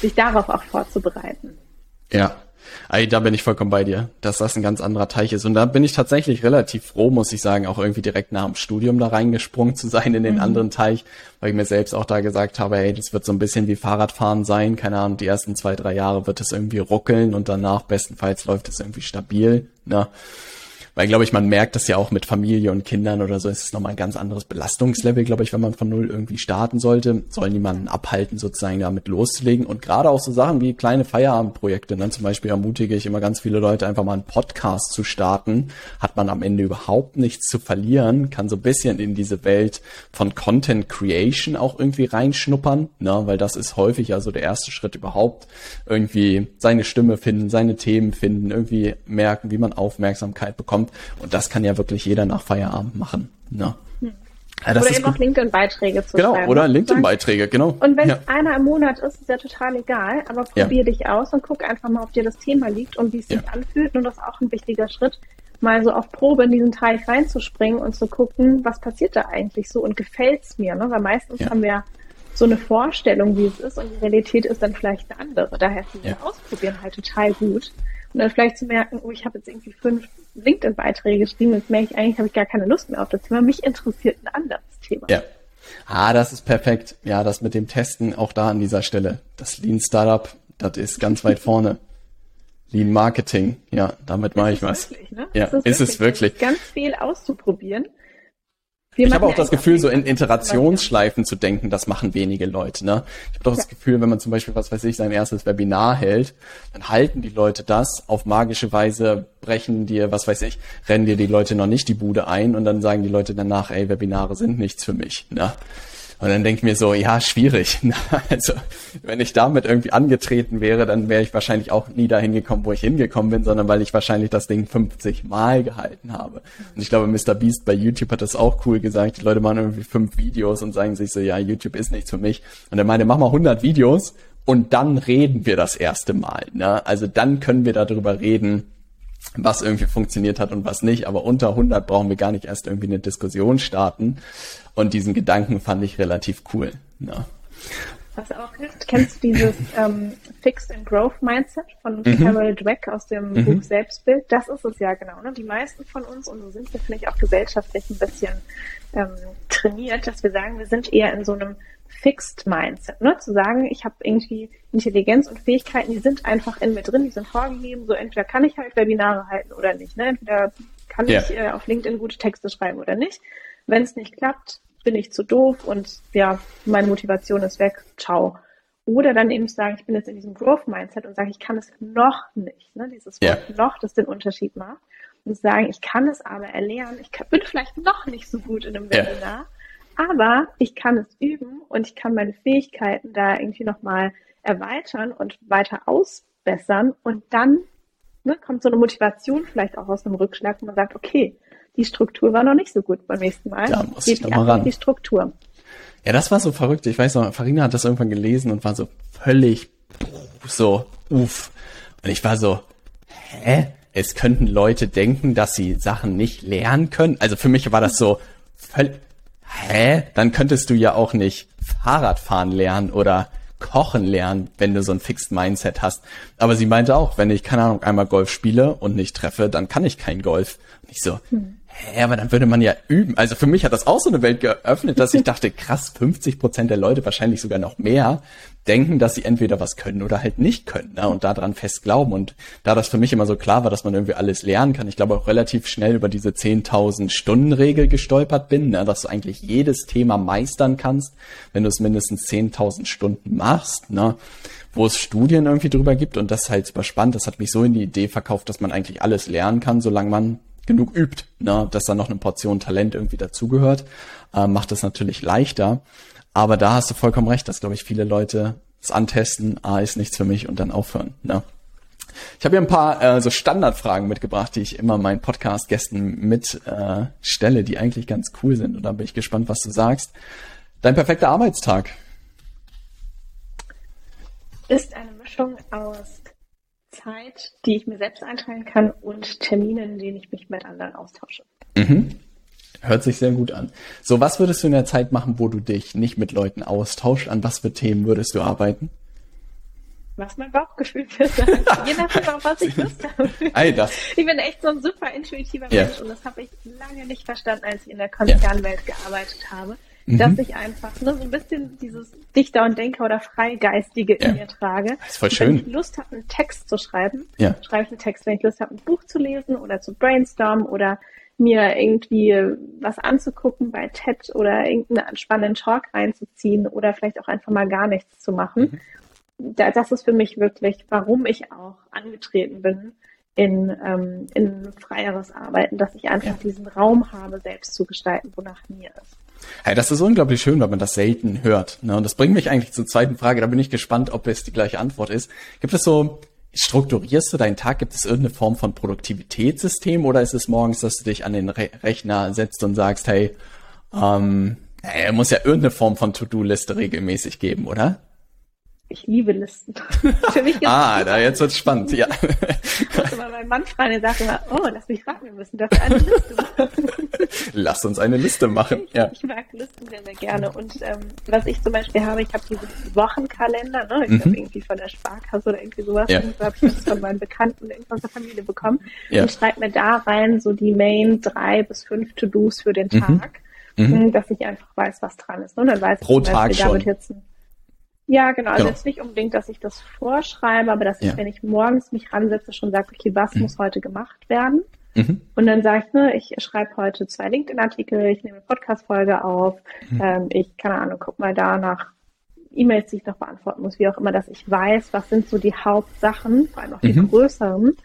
Sich darauf auch vorzubereiten. Ja. Ey, da bin ich vollkommen bei dir, dass das ein ganz anderer Teich ist. Und da bin ich tatsächlich relativ froh, muss ich sagen, auch irgendwie direkt nach dem Studium da reingesprungen zu sein in den mhm. anderen Teich, weil ich mir selbst auch da gesagt habe, ey, das wird so ein bisschen wie Fahrradfahren sein. Keine Ahnung, die ersten zwei, drei Jahre wird es irgendwie ruckeln und danach bestenfalls läuft es irgendwie stabil. Ne? Weil, glaube ich, man merkt das ja auch mit Familie und Kindern oder so, ist es nochmal ein ganz anderes Belastungslevel, glaube ich, wenn man von null irgendwie starten sollte. Soll niemanden abhalten, sozusagen damit loszulegen. Und gerade auch so Sachen wie kleine Feierabendprojekte. Ne? Zum Beispiel ermutige ich immer ganz viele Leute, einfach mal einen Podcast zu starten. Hat man am Ende überhaupt nichts zu verlieren, kann so ein bisschen in diese Welt von Content Creation auch irgendwie reinschnuppern, ne? weil das ist häufig ja so der erste Schritt überhaupt. Irgendwie seine Stimme finden, seine Themen finden, irgendwie merken, wie man Aufmerksamkeit bekommt kommt. Und das kann ja wirklich jeder nach Feierabend machen. Ne? Hm. Ja, oder eben gut. auch LinkedIn-Beiträge zu genau, schreiben. Genau, oder LinkedIn-Beiträge, genau. Und wenn ja. es einer im Monat ist, ist ja total egal, aber probier ja. dich aus und guck einfach mal, ob dir das Thema liegt und wie es sich anfühlt. Und das ist auch ein wichtiger Schritt, mal so auf Probe in diesen Teich reinzuspringen und zu gucken, was passiert da eigentlich so und gefällt es mir. Ne? Weil meistens haben wir so eine Vorstellung, wie es ist und die Realität ist dann vielleicht eine andere. Daher ist ja. Ausprobieren halt total gut. Und dann vielleicht zu merken, oh, ich habe jetzt irgendwie fünf LinkedIn-Beiträge geschrieben, jetzt merke ich eigentlich, habe ich gar keine Lust mehr auf das Thema. Mich interessiert ein anderes Thema. Ja. Ah, das ist perfekt. Ja, das mit dem Testen auch da an dieser Stelle. Das Lean Startup, das ist ganz weit vorne. Lean Marketing, ja, damit mache ich was. Wirklich, ne? Ja, ist, ist es wirklich. Ganz viel auszuprobieren Wir ich habe auch das Gefühl, so in Iterationsschleifen zu denken, das machen wenige Leute. Ne? Ich habe doch das Gefühl, wenn man zum Beispiel, was weiß ich, sein erstes Webinar hält, dann halten die Leute das auf magische Weise, brechen dir, was weiß ich, rennen dir die Leute noch nicht die Bude ein und dann sagen die Leute danach, ey, Webinare sind nichts für mich. Ne? Und dann denke ich mir so, ja, schwierig. <laughs> Also, wenn ich damit irgendwie angetreten wäre, dann wäre ich wahrscheinlich auch nie dahin gekommen, wo ich hingekommen bin, sondern weil ich wahrscheinlich das Ding 50 Mal gehalten habe. Und ich glaube, Mr. Beast bei YouTube hat das auch cool gesagt. Die Leute machen irgendwie fünf Videos und sagen sich so, ja, YouTube ist nichts für mich. Und er meinte, mach mal 100 Videos und dann reden wir das erste Mal. Ne? Also dann können wir darüber reden, was irgendwie funktioniert hat und was nicht. Aber unter 100 brauchen wir gar nicht erst irgendwie eine Diskussion starten. Und diesen Gedanken fand ich relativ cool. Ja. Was auch hilft, kennst du dieses <laughs> ähm, Fixed and Growth Mindset von mhm. Carol Dweck aus dem mhm. Buch Selbstbild? Das ist es ja genau. Ne? Die meisten von uns, und so sind wir vielleicht auch gesellschaftlich ein bisschen ähm, trainiert, dass wir sagen, wir sind eher in so einem Fixed Mindset. Ne? Zu sagen, ich habe irgendwie Intelligenz und Fähigkeiten, die sind einfach in mir drin, die sind vorgegeben. So entweder kann ich halt Webinare halten oder nicht. Ne? Entweder kann yeah. ich äh, auf LinkedIn gute Texte schreiben oder nicht. Wenn es nicht klappt, bin ich zu doof und ja, meine Motivation ist weg, ciao. Oder dann eben sagen, ich bin jetzt in diesem Growth-Mindset und sage, ich kann es noch nicht. Ne? Dieses Wort ja. noch, das den Unterschied macht. Und sagen, ich kann es aber erlernen. Ich kann, bin vielleicht noch nicht so gut in einem Webinar, ja. aber ich kann es üben und ich kann meine Fähigkeiten da irgendwie nochmal erweitern und weiter ausbessern. Und dann ne, kommt so eine Motivation vielleicht auch aus einem Rückschlag, wo man sagt, okay, die Struktur war noch nicht so gut beim nächsten Mal. Da muss ich mal ran. Die Struktur. Ja, das war so verrückt. Ich weiß noch, Farina hat das irgendwann gelesen und war so völlig so, uff. Und ich war so, hä? Es könnten Leute denken, dass sie Sachen nicht lernen können. Also für mich war das so völlig, hä? Dann könntest du ja auch nicht Fahrradfahren lernen oder Kochen lernen, wenn du so ein Fixed Mindset hast. Aber sie meinte auch, wenn ich, keine Ahnung, einmal Golf spiele und nicht treffe, dann kann ich kein Golf. Und ich so, hm hä, aber dann würde man ja üben. Also für mich hat das auch so eine Welt geöffnet, dass ich dachte, krass, 50 Prozent der Leute, wahrscheinlich sogar noch mehr, denken, dass sie entweder was können oder halt nicht können ne? und daran fest glauben. Und da das für mich immer so klar war, dass man irgendwie alles lernen kann, ich glaube auch relativ schnell über diese 10.000 Stunden Regel gestolpert bin, ne? dass du eigentlich jedes Thema meistern kannst, wenn du es mindestens 10.000 Stunden machst. Ne? wo es Studien irgendwie drüber gibt und das ist halt super spannend. Das hat mich so in die Idee verkauft, dass man eigentlich alles lernen kann, solange man genug übt, ne, dass da noch eine Portion Talent irgendwie dazugehört, äh, macht es natürlich leichter. Aber da hast du vollkommen recht, dass, glaube ich, viele Leute es antesten, ah, ist nichts für mich und dann aufhören. Ne? Ich habe hier ein paar äh, so Standardfragen mitgebracht, die ich immer meinen Podcast-Gästen mitstelle, äh, stelle, die eigentlich ganz cool sind. Und da bin ich gespannt, was du sagst. Dein perfekter Arbeitstag? Ist eine Mischung aus Zeit, die ich mir selbst einteilen kann und Termine, in denen ich mich mit anderen austausche. Mhm. Hört sich sehr gut an. So, was würdest du in der Zeit machen, wo du dich nicht mit Leuten austauschst? An was für Themen würdest du arbeiten? Was mein Bauchgefühl wird. <laughs> Je nachdem, auf was ich Lust habe. Ei, das. Ich bin echt so ein super intuitiver ja. Mensch und das habe ich lange nicht verstanden, als ich in der Konzernwelt ja. gearbeitet habe mhm. dass ich einfach ne, so ein bisschen dieses Dichter und Denker oder Freigeistige ja. in mir trage. Das ist voll schön. Wenn ich Lust habe, einen Text zu schreiben, ja. schreibe ich einen Text. Wenn ich Lust habe, ein Buch zu lesen oder zu brainstormen oder mir irgendwie was anzugucken bei TED oder irgendeinen spannenden Talk reinzuziehen oder vielleicht auch einfach mal gar nichts zu machen. Mhm. Da, das ist für mich wirklich, warum ich auch angetreten bin in, ähm, in freieres Arbeiten, dass ich einfach ja. diesen Raum habe, selbst zu gestalten, wonach mir ist. Hey, das ist unglaublich schön, weil man das selten hört. Ne? Und das bringt mich eigentlich zur zweiten Frage. Da bin ich gespannt, ob es die gleiche Antwort ist. Gibt es so, strukturierst du deinen Tag? Gibt es irgendeine Form von Produktivitätssystem oder ist es morgens, dass du dich an den Re Rechner setzt und sagst, hey, ähm, hey, muss ja irgendeine Form von To-Do-Liste regelmäßig geben, oder? Ich liebe Listen. <laughs> Für mich ah, da jetzt wird's spannend, ja. Ich muss immer meinen Mann fragen, der sagt immer, oh, lass mich fragen, wir müssen dafür eine Liste machen. <laughs> Lass uns eine Liste machen, ich, ja. Ich mag Listen sehr, sehr gerne. Und ähm, was ich zum Beispiel habe, ich habe diese Wochenkalender, ne? Ich mhm. habe irgendwie von der Sparkasse oder irgendwie sowas, ja. und so habe ich das von meinen Bekannten irgendwas der Familie bekommen ja. und schreibe mir da rein so die Main drei bis fünf To-Dos für den mhm. Tag. Mhm. dass ich einfach weiß, was dran ist. Ne? Dann weiß Pro ich, Tag schon. Jetzt ja, genau. Also genau. jetzt nicht unbedingt, dass ich das vorschreibe, aber dass ich, wenn ich morgens mich ransetze, schon sage, okay, was mhm. muss heute gemacht werden? Mhm. Und dann sage ich, ne, ich schreibe heute zwei LinkedIn-Artikel, ich nehme eine Podcast-Folge auf, mhm. ähm, ich, keine Ahnung, guck mal da nach E-Mails, die ich noch beantworten muss, wie auch immer, dass ich weiß, was sind so die Hauptsachen, vor allem auch die mhm. größeren,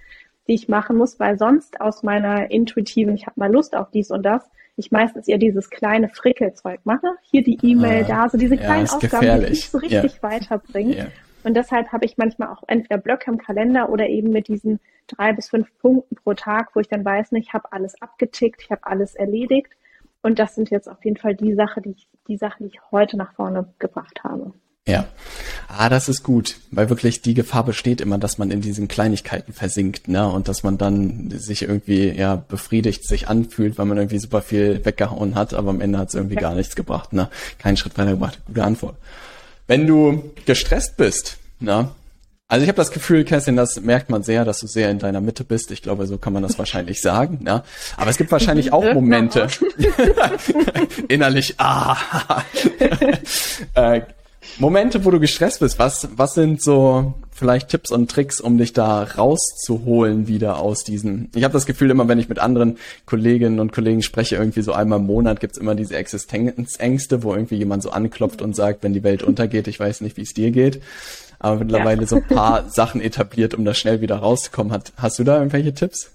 die ich machen muss, weil sonst aus meiner intuitiven, ich habe mal Lust auf dies und das, ich meistens eher dieses kleine Frickelzeug mache. Hier die E-Mail, ah, da, so diese kleinen ja, Aufgaben, gefährlich. die nicht so richtig ja. weiterbringen. Ja. Und deshalb habe ich manchmal auch entweder Blöcke im Kalender oder eben mit diesen drei bis fünf Punkten pro Tag, wo ich dann weiß, ich habe alles abgetickt, ich habe alles erledigt. Und das sind jetzt auf jeden Fall die Sache, die ich, die Sachen, die ich heute nach vorne gebracht habe. Ja. Ah, das ist gut, weil wirklich die Gefahr besteht immer, dass man in diesen Kleinigkeiten versinkt, ne? Und dass man dann sich irgendwie ja befriedigt sich anfühlt, weil man irgendwie super viel weggehauen hat, aber am Ende hat es irgendwie ja. gar nichts gebracht, ne? Keinen Schritt weiter gebracht. Gute Antwort. Wenn du gestresst bist, ne? Also ich habe das Gefühl, Kerstin, das merkt man sehr, dass du sehr in deiner Mitte bist. Ich glaube, so kann man das wahrscheinlich <laughs> sagen. Ne? Aber es gibt wahrscheinlich <laughs> auch Momente <laughs> innerlich. Ah, äh, Momente, wo du gestresst bist, was, was sind so vielleicht Tipps und Tricks, um dich da rauszuholen wieder aus diesen? Ich habe das Gefühl, immer wenn ich mit anderen Kolleginnen und Kollegen spreche, irgendwie so einmal im Monat gibt's immer diese Existenzängste, wo irgendwie jemand so anklopft und sagt, wenn die Welt untergeht, ich weiß nicht, wie es dir geht. Aber mittlerweile ja. so ein paar Sachen etabliert, um da schnell wieder rauszukommen. Hat, hast du da irgendwelche Tipps?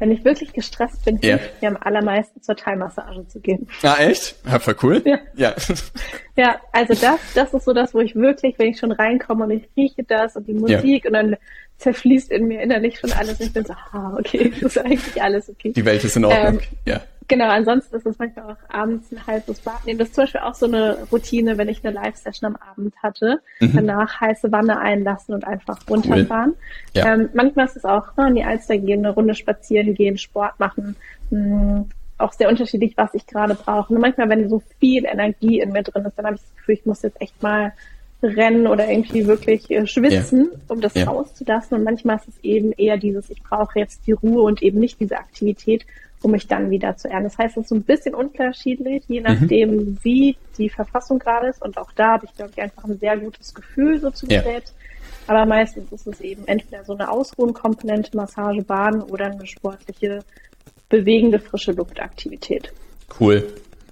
Wenn ich wirklich gestresst bin, yeah. hilft mir am allermeisten zur Thai-Massage zu gehen. Ah, echt? Ja, voll cool. Ja. Ja, ja also das, das ist so das, wo ich wirklich, wenn ich schon reinkomme und ich rieche das und die Musik ja. und dann zerfließt in mir innerlich schon alles und ich bin so, ah, okay, das ist eigentlich alles okay. Die Welt ist in Ordnung, ähm, ja. Genau, ansonsten ist es manchmal auch abends ein heißes Bad nehmen. Das ist zum Beispiel auch so eine Routine, wenn ich eine Live-Session am Abend hatte. Mhm. Danach heiße Wanne einlassen und einfach runterfahren. Cool. Ja. Ähm, manchmal ist es auch ne, in die Alster gehen, eine Runde spazieren gehen, Sport machen. Mh, hm, auch sehr unterschiedlich, was ich gerade brauche. Und manchmal, wenn so viel Energie in mir drin ist, dann habe ich das Gefühl, ich muss jetzt echt mal rennen oder irgendwie wirklich äh, schwitzen, ja. um das ja. rauszulassen. Und manchmal ist es eben eher dieses, ich brauche jetzt die Ruhe und eben nicht diese Aktivität um mich dann wieder zu ernten. Das heißt, es ist so ein bisschen unterschiedlich, je nachdem, mhm. wie die Verfassung gerade ist. Und auch da habe ich, glaube ich, einfach ein sehr gutes Gefühl so zu mir ja. selbst. Aber meistens ist es eben entweder so eine Ausruhenkomponente, Massage, Baden oder eine sportliche, bewegende, frische Luftaktivität. Cool.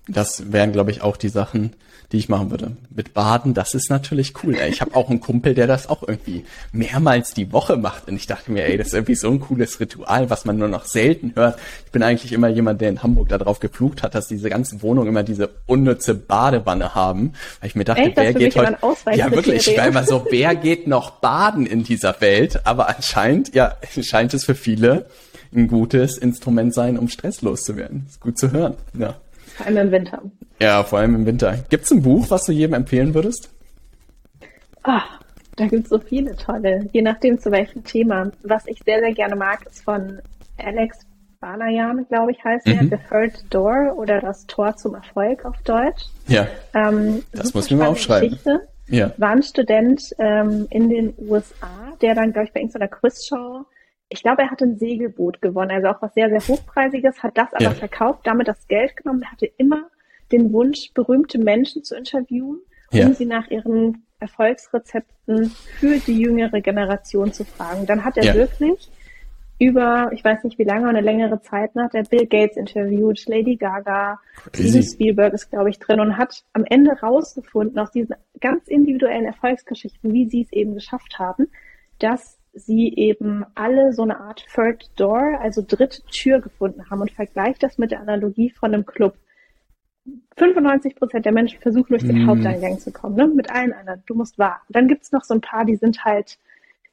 Das wären, glaube ich, auch die Sachen, die ich machen würde. Mit Baden, das ist natürlich cool. Ey. Ich habe auch einen Kumpel, der das auch irgendwie mehrmals die Woche macht. Und ich dachte mir, ey, das ist irgendwie so ein cooles Ritual, was man nur noch selten hört. Ich bin eigentlich immer jemand, der in Hamburg darauf geflucht hat, dass diese ganzen Wohnungen immer diese unnütze Badewanne haben. Weil ich mir dachte, Echt, wer geht heute... Ja, wirklich. Ich war immer so, wer geht noch baden in dieser Welt? Aber anscheinend, ja, scheint es für viele ein gutes Instrument sein, um stresslos zu werden. Ist gut zu hören. Ja. Vor allem im Winter. Ja, vor allem im Winter. Gibt es ein Buch, was du jedem empfehlen würdest? Ah, da gibt es so viele tolle, je nachdem zu welchem Thema. Was ich sehr, sehr gerne mag, ist von Alex Balayan, glaube ich, heißt mhm. er, The Third Door oder das Tor zum Erfolg auf Deutsch. Ja. Ähm, das muss ich mir mal aufschreiben. Geschichte. Ja. War ein Student ähm, in den USA, der dann, glaube ich, bei irgendeiner Quizshow ich glaube, er hatte ein Segelboot gewonnen, also auch was sehr, sehr hochpreisiges, hat das aber ja. verkauft, damit das Geld genommen, hatte immer den Wunsch, berühmte Menschen zu interviewen, um ja. sie nach ihren Erfolgsrezepten für die jüngere Generation zu fragen. Dann hat er ja. wirklich über, ich weiß nicht wie lange, eine längere Zeit nach der Bill Gates interviewt, Lady Gaga, Steven Spielberg ist, glaube ich, drin und hat am Ende rausgefunden, aus diesen ganz individuellen Erfolgsgeschichten, wie sie es eben geschafft haben, dass sie eben alle so eine Art Third Door, also dritte Tür gefunden haben und vergleicht das mit der Analogie von einem Club. 95 Prozent der Menschen versuchen durch den mm. Haupteingang zu kommen, ne? mit allen anderen. Du musst warten. Dann gibt's noch so ein paar, die sind halt,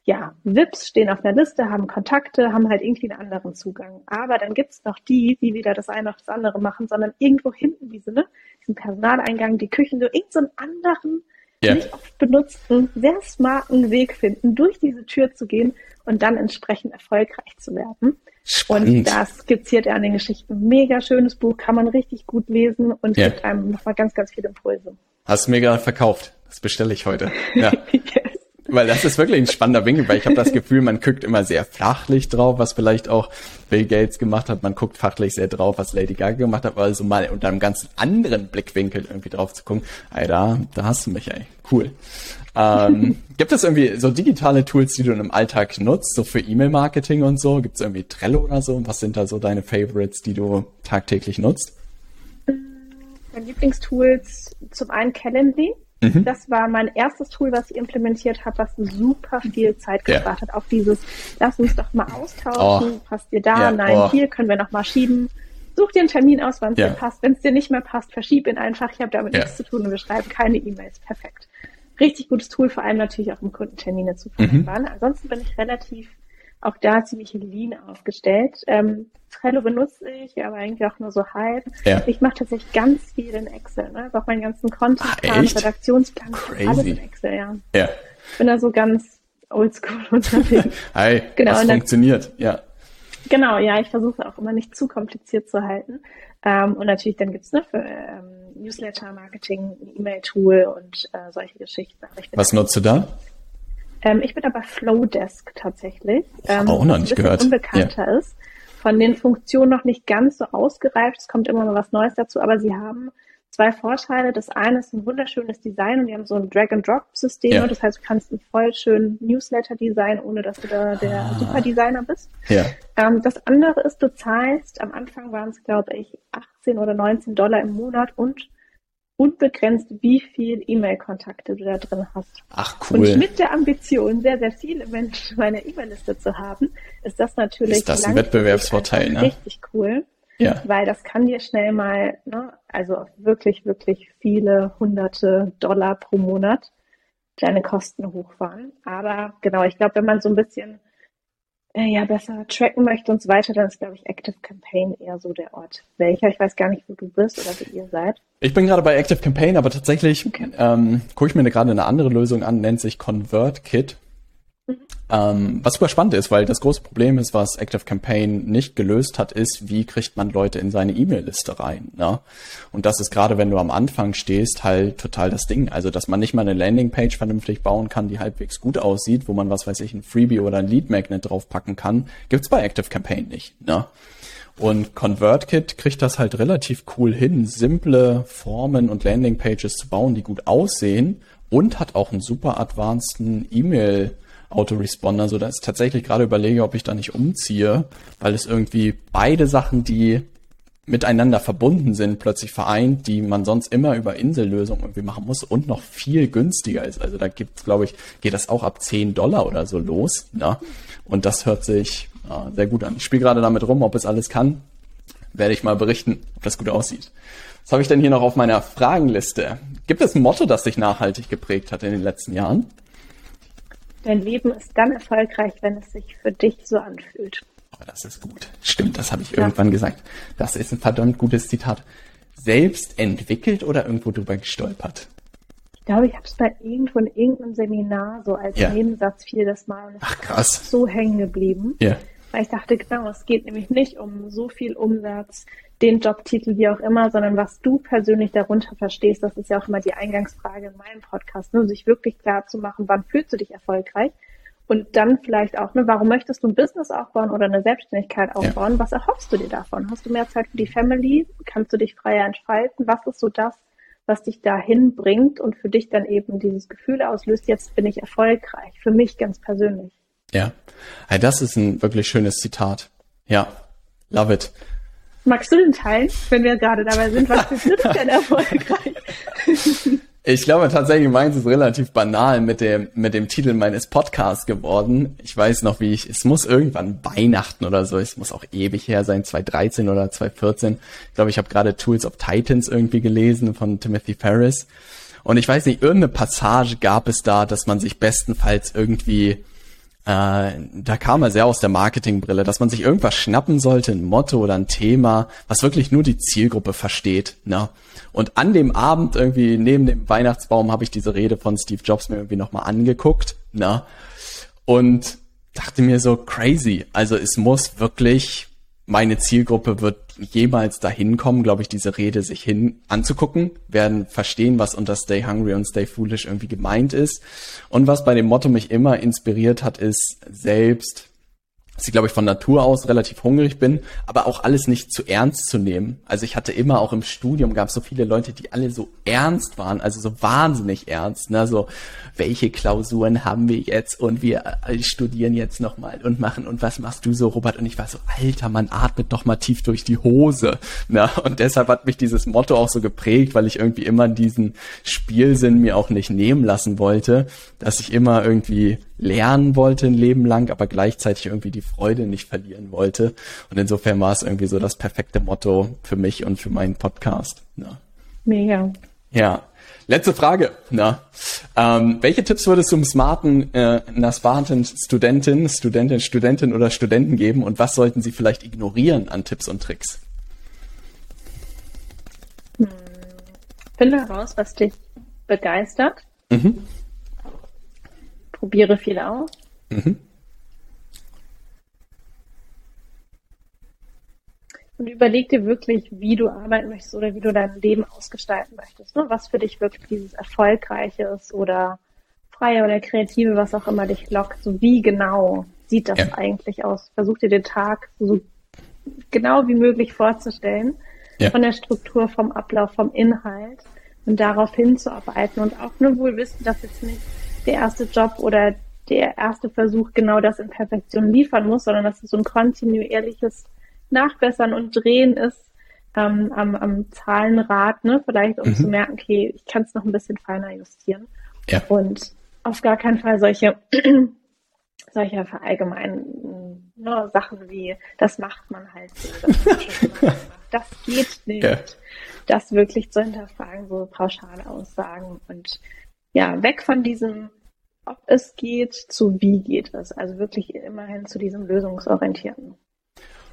ja, VIPs, stehen auf einer Liste, haben Kontakte, haben halt irgendwie einen anderen Zugang. Aber dann gibt's noch die, die wieder das eine auf das andere machen, sondern irgendwo hinten diese, ne, diesen Personaleingang, die Küchen, so irgendeinen so anderen ja. nicht oft benutzten, sehr smarten Weg finden, durch diese Tür zu gehen und dann entsprechend erfolgreich zu werden. Spannend. Und das skizziert er an den Geschichten. Mega schönes Buch, kann man richtig gut lesen und ja. gibt einem nochmal ganz, ganz viele Impulse. Hast du mir gerade verkauft. Das bestelle ich heute. Ja. <laughs> yes. weil das ist wirklich ein spannender Winkel, weil ich habe das Gefühl, man guckt immer sehr flachlich drauf, was vielleicht auch Bill Gates gemacht hat. Man guckt fachlich sehr drauf, was Lady Gaga gemacht hat, aber so mal unter einem ganz anderen Blickwinkel irgendwie drauf zu gucken. Ey, da, da hast du mich, ey. Cool. Ähm, <laughs> gibt es irgendwie so digitale Tools, die du im Alltag nutzt, so für E-Mail-Marketing und so? Gibt es irgendwie Trello oder so? Was sind da so deine Favorites, die du tagtäglich nutzt? Meine Lieblingstools zum einen Calendly. Mhm. Das war mein erstes Tool, was ich implementiert habe, was super viel Zeit gespart hat. Auch dieses, lass uns doch mal austauschen, oh. passt dir da, ja. nein, oh. hier können wir noch mal schieben. Such dir einen Termin aus, wann es ja. dir passt. Wenn es dir nicht mehr passt, verschieb ihn einfach. Ich habe damit nichts zu tun und wir schreiben keine E-Mails. Perfekt. Richtig gutes Tool, vor allem natürlich auch um Kundentermine zu vereinbaren. Mhm. Ansonsten bin ich relativ auch da ziemlich lean aufgestellt. Ähm, Trello benutze ich, aber eigentlich auch nur so halb. Ja. Ich mache tatsächlich ganz viel in Excel. Ne? Also auch meinen ganzen Contentplan, Redaktionsplan, Crazy. alles in Excel, ja. ja. Bin da so ganz oldschool <laughs> unterwegs. Hi, genau, das funktioniert, ja. Genau, ja, ich versuche auch immer nicht zu kompliziert zu halten. Ähm, und natürlich dann gibt's ne, für ähm, Newsletter-Marketing ein E-Mail-Tool und äh, solche Geschichten. Was nutzt du da? Ähm, ich bin aber Flowdesk tatsächlich. Ähm, auch noch nicht gehört. unbekannter ja. ist. Von den Funktionen noch nicht ganz so ausgereift. Es kommt immer mal was Neues dazu, aber sie haben zwei Vorteile. Das eine ist ein wunderschönes Design und die haben so ein Drag-and-Drop-System. Ja. Das heißt, du kannst einen voll schönen Newsletter designen, ohne dass du da der ah. Super-Designer bist. Ja. Ähm, das andere ist, du zahlst, am Anfang waren es, glaube ich, 18 oder 19 Dollar im Monat und unbegrenzt, wie viel E-Mail-Kontakte du da drin hast. Ach cool. Und mit der Ambition, sehr, sehr viele Menschen in meiner E-Mail-Liste zu haben, ist das natürlich ist das ein Wettbewerbsvorteil, ne? richtig cool. Ja. Weil das kann dir schnell mal, ne, also wirklich, wirklich viele hunderte Dollar pro Monat deine Kosten hochfahren. Aber genau, ich glaube, wenn man so ein bisschen äh, ja besser tracken möchte und so weiter, dann ist, glaube ich, Active Campaign eher so der Ort. Welcher? Ich weiß gar nicht, wo du bist oder wo ihr seid. Ich bin gerade bei Active Campaign, aber tatsächlich okay. ähm, gucke ich mir gerade eine andere Lösung an, nennt sich ConvertKit. Ähm, was super spannend ist, weil das große Problem ist, was Active Campaign nicht gelöst hat, ist, wie kriegt man Leute in seine E-Mail-Liste rein. Ne? Und das ist gerade, wenn du am Anfang stehst, halt total das Ding. Also, dass man nicht mal eine Landingpage vernünftig bauen kann, die halbwegs gut aussieht, wo man, was weiß ich, ein Freebie oder ein Lead Magnet draufpacken kann, gibt's bei Active Campaign nicht. Ne? Und ConvertKit kriegt das halt relativ cool hin, simple Formen und Landingpages zu bauen, die gut aussehen und hat auch einen super advanceden E-Mail- Autoresponder, so dass ich tatsächlich gerade überlege, ob ich da nicht umziehe, weil es irgendwie beide Sachen, die miteinander verbunden sind, plötzlich vereint, die man sonst immer über Insellösungen irgendwie machen muss und noch viel günstiger ist. Also da gibt's, glaube ich, geht das auch ab 10 Dollar oder so los. Ne? Und das hört sich äh, sehr gut an. Ich spiele gerade damit rum, ob es alles kann. Werde ich mal berichten, ob das gut aussieht. Was habe ich denn hier noch auf meiner Fragenliste? Gibt es ein Motto, das dich nachhaltig geprägt hat in den letzten Jahren? Dein Leben ist dann erfolgreich, wenn es sich für dich so anfühlt. Oh, das ist gut. Stimmt, das habe ich ja. irgendwann gesagt. Das ist ein verdammt gutes Zitat. Selbst entwickelt oder irgendwo drüber gestolpert? Ich glaube, ich habe es bei irgendwo in irgendeinem Seminar so als ja. Nebensatz fiel das mal. Und Ach krass. So hängen geblieben. Ja. Weil ich dachte, genau, es geht nämlich nicht um so viel Umsatz, den Jobtitel, wie auch immer, sondern was du persönlich darunter verstehst. Das ist ja auch immer die Eingangsfrage in meinem Podcast, ne? sich wirklich klar zu machen, wann fühlst du dich erfolgreich? Und dann vielleicht auch, ne, warum möchtest du ein Business aufbauen oder eine Selbstständigkeit aufbauen? Ja. Was erhoffst du dir davon? Hast du mehr Zeit für die Family? Kannst du dich freier entfalten? Was ist so das, was dich dahin bringt und für dich dann eben dieses Gefühl auslöst, jetzt bin ich erfolgreich? Für mich ganz persönlich. Ja, das ist ein wirklich schönes Zitat. Ja, love it. Magst du den teilen, wenn wir gerade dabei sind? Was ist denn erfolgreich? Ich glaube tatsächlich, meins ist relativ banal mit dem, mit dem Titel meines Podcasts geworden. Ich weiß noch, wie ich, es muss irgendwann Weihnachten oder so, es muss auch ewig her sein, 2013 oder 2014. Ich glaube, ich habe gerade Tools of Titans irgendwie gelesen von Timothy Ferris. Und ich weiß nicht, irgendeine Passage gab es da, dass man sich bestenfalls irgendwie äh, da kam er sehr aus der Marketingbrille, dass man sich irgendwas schnappen sollte, ein Motto oder ein Thema, was wirklich nur die Zielgruppe versteht. Ne? Und an dem Abend irgendwie neben dem Weihnachtsbaum habe ich diese Rede von Steve Jobs mir irgendwie nochmal angeguckt. Ne? Und dachte mir so crazy. Also es muss wirklich meine Zielgruppe wird jemals dahin kommen, glaube ich, diese Rede sich hin anzugucken, werden verstehen, was unter Stay Hungry und Stay Foolish irgendwie gemeint ist. Und was bei dem Motto mich immer inspiriert hat, ist selbst dass ich, glaube ich, von Natur aus relativ hungrig bin, aber auch alles nicht zu ernst zu nehmen. Also ich hatte immer auch im Studium gab es so viele Leute, die alle so ernst waren, also so wahnsinnig ernst, ne, so welche Klausuren haben wir jetzt und wir äh, studieren jetzt nochmal und machen und was machst du so, Robert? Und ich war so, alter, man atmet doch mal tief durch die Hose, ne, und deshalb hat mich dieses Motto auch so geprägt, weil ich irgendwie immer diesen Spielsinn mir auch nicht nehmen lassen wollte, dass ich immer irgendwie lernen wollte ein Leben lang, aber gleichzeitig irgendwie die Freude nicht verlieren wollte. Und insofern war es irgendwie so das perfekte Motto für mich und für meinen Podcast. Ja. Mega. Ja. Letzte Frage. Na, ähm, welche Tipps würdest du einem smarten, äh, einer smarten Studentin, Studentin, Studentin oder Studenten geben und was sollten sie vielleicht ignorieren an Tipps und Tricks? Hm. Finde heraus, was dich begeistert. Mhm probiere viel aus. Mhm. Und überleg dir wirklich, wie du arbeiten möchtest oder wie du dein Leben ausgestalten möchtest. Ne? Was für dich wirklich dieses Erfolgreiche ist oder freie oder kreative, was auch immer dich lockt. So wie genau sieht das ja. eigentlich aus? Versuch dir den Tag so genau wie möglich vorzustellen. Ja. Von der Struktur, vom Ablauf, vom Inhalt und darauf hinzuarbeiten und auch nur wohl wissen, dass jetzt nicht der erste Job oder der erste Versuch genau das in Perfektion liefern muss, sondern dass es so ein kontinuierliches Nachbessern und Drehen ist ähm, am, am Zahlenrad, ne? vielleicht um mhm. zu merken, okay, ich kann es noch ein bisschen feiner justieren. Ja. Und auf gar keinen Fall solche, <clears throat> solche verallgemeinten ne, Sachen wie, das macht man halt so, das, <laughs> das geht nicht. Ja. Das wirklich zu hinterfragen, so pauschale Aussagen und ja, weg von diesem, ob es geht, zu wie geht es. Also wirklich immerhin zu diesem lösungsorientierten.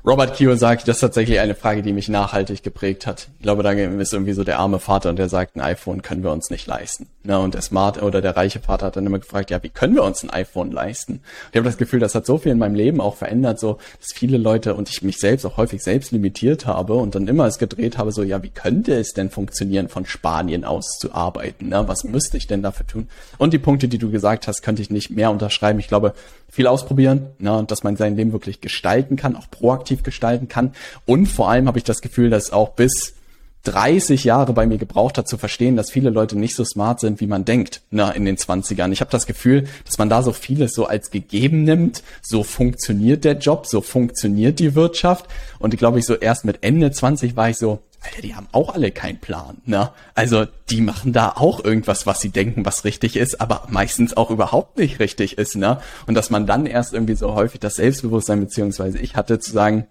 Robert Kiyosaki, das ist tatsächlich eine Frage, die mich nachhaltig geprägt hat. Ich glaube, da ist irgendwie so der arme Vater und der sagt, ein iPhone können wir uns nicht leisten. Na, und der Smart oder der reiche Vater hat dann immer gefragt, ja, wie können wir uns ein iPhone leisten? Ich habe das Gefühl, das hat so viel in meinem Leben auch verändert, so, dass viele Leute und ich mich selbst auch häufig selbst limitiert habe und dann immer es gedreht habe, so, ja, wie könnte es denn funktionieren, von Spanien aus zu arbeiten? Na, was müsste ich denn dafür tun? Und die Punkte, die du gesagt hast, könnte ich nicht mehr unterschreiben. Ich glaube, viel ausprobieren, ne, dass man sein Leben wirklich gestalten kann, auch proaktiv gestalten kann. Und vor allem habe ich das Gefühl, dass auch bis 30 Jahre bei mir gebraucht hat zu verstehen, dass viele Leute nicht so smart sind, wie man denkt, na, in den 20ern. Ich habe das Gefühl, dass man da so vieles so als gegeben nimmt, so funktioniert der Job, so funktioniert die Wirtschaft. Und ich glaube, ich so erst mit Ende 20 war ich so, Alter, die haben auch alle keinen Plan, ne? Also die machen da auch irgendwas, was sie denken, was richtig ist, aber meistens auch überhaupt nicht richtig ist, ne? Und dass man dann erst irgendwie so häufig das Selbstbewusstsein beziehungsweise ich hatte zu sagen,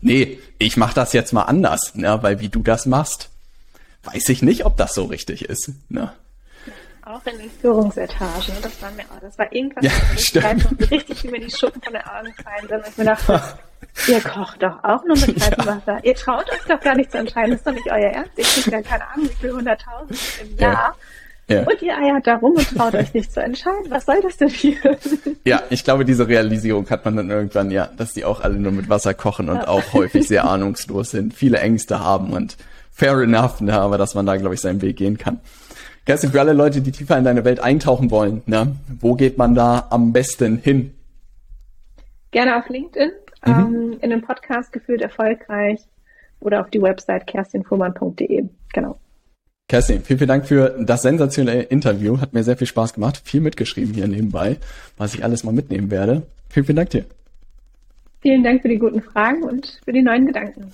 nee, ich mach das jetzt mal anders, ne? Weil wie du das machst, weiß ich nicht, ob das so richtig ist, ne? Auch in den Führungsetagen, das war mir, das war irgendwas, ja, ich richtig wie mir die Schuppen von den Augen fallen sind. Ich mir dachte, <laughs> Ihr kocht doch auch nur mit kaltem <laughs> ja. Wasser. Ihr traut euch doch gar nicht zu entscheiden. Das ist doch nicht euer Ernst. Ihr kriegt ja keine Ahnung, wie viel hunderttausend im Jahr. Ja. Ja. Und ihr eiert da rum und traut euch nicht zu entscheiden. Was soll das denn hier? <laughs> Ja, ich glaube, diese Realisierung hat man dann irgendwann, ja, dass die auch alle nur mit Wasser kochen und auch häufig sehr ahnungslos sind, viele Ängste haben und fair enough, ne, aber dass man da, glaube ich, seinen Weg gehen kann. Kerstin, für alle Leute, die tiefer in deine Welt eintauchen wollen, ne, wo geht man da am besten hin? Gerne auf LinkedIn mhm. ähm, in dem Podcast gefühlt erfolgreich oder auf die Website kerstinfuhrmann.de. Genau. Kerstin, vielen, vielen Dank für das sensationelle Interview. Hat mir sehr viel Spaß gemacht. Viel mitgeschrieben hier nebenbei, was ich alles mal mitnehmen werde. Vielen, vielen Dank dir. Vielen Dank für die guten Fragen und für die neuen Gedanken.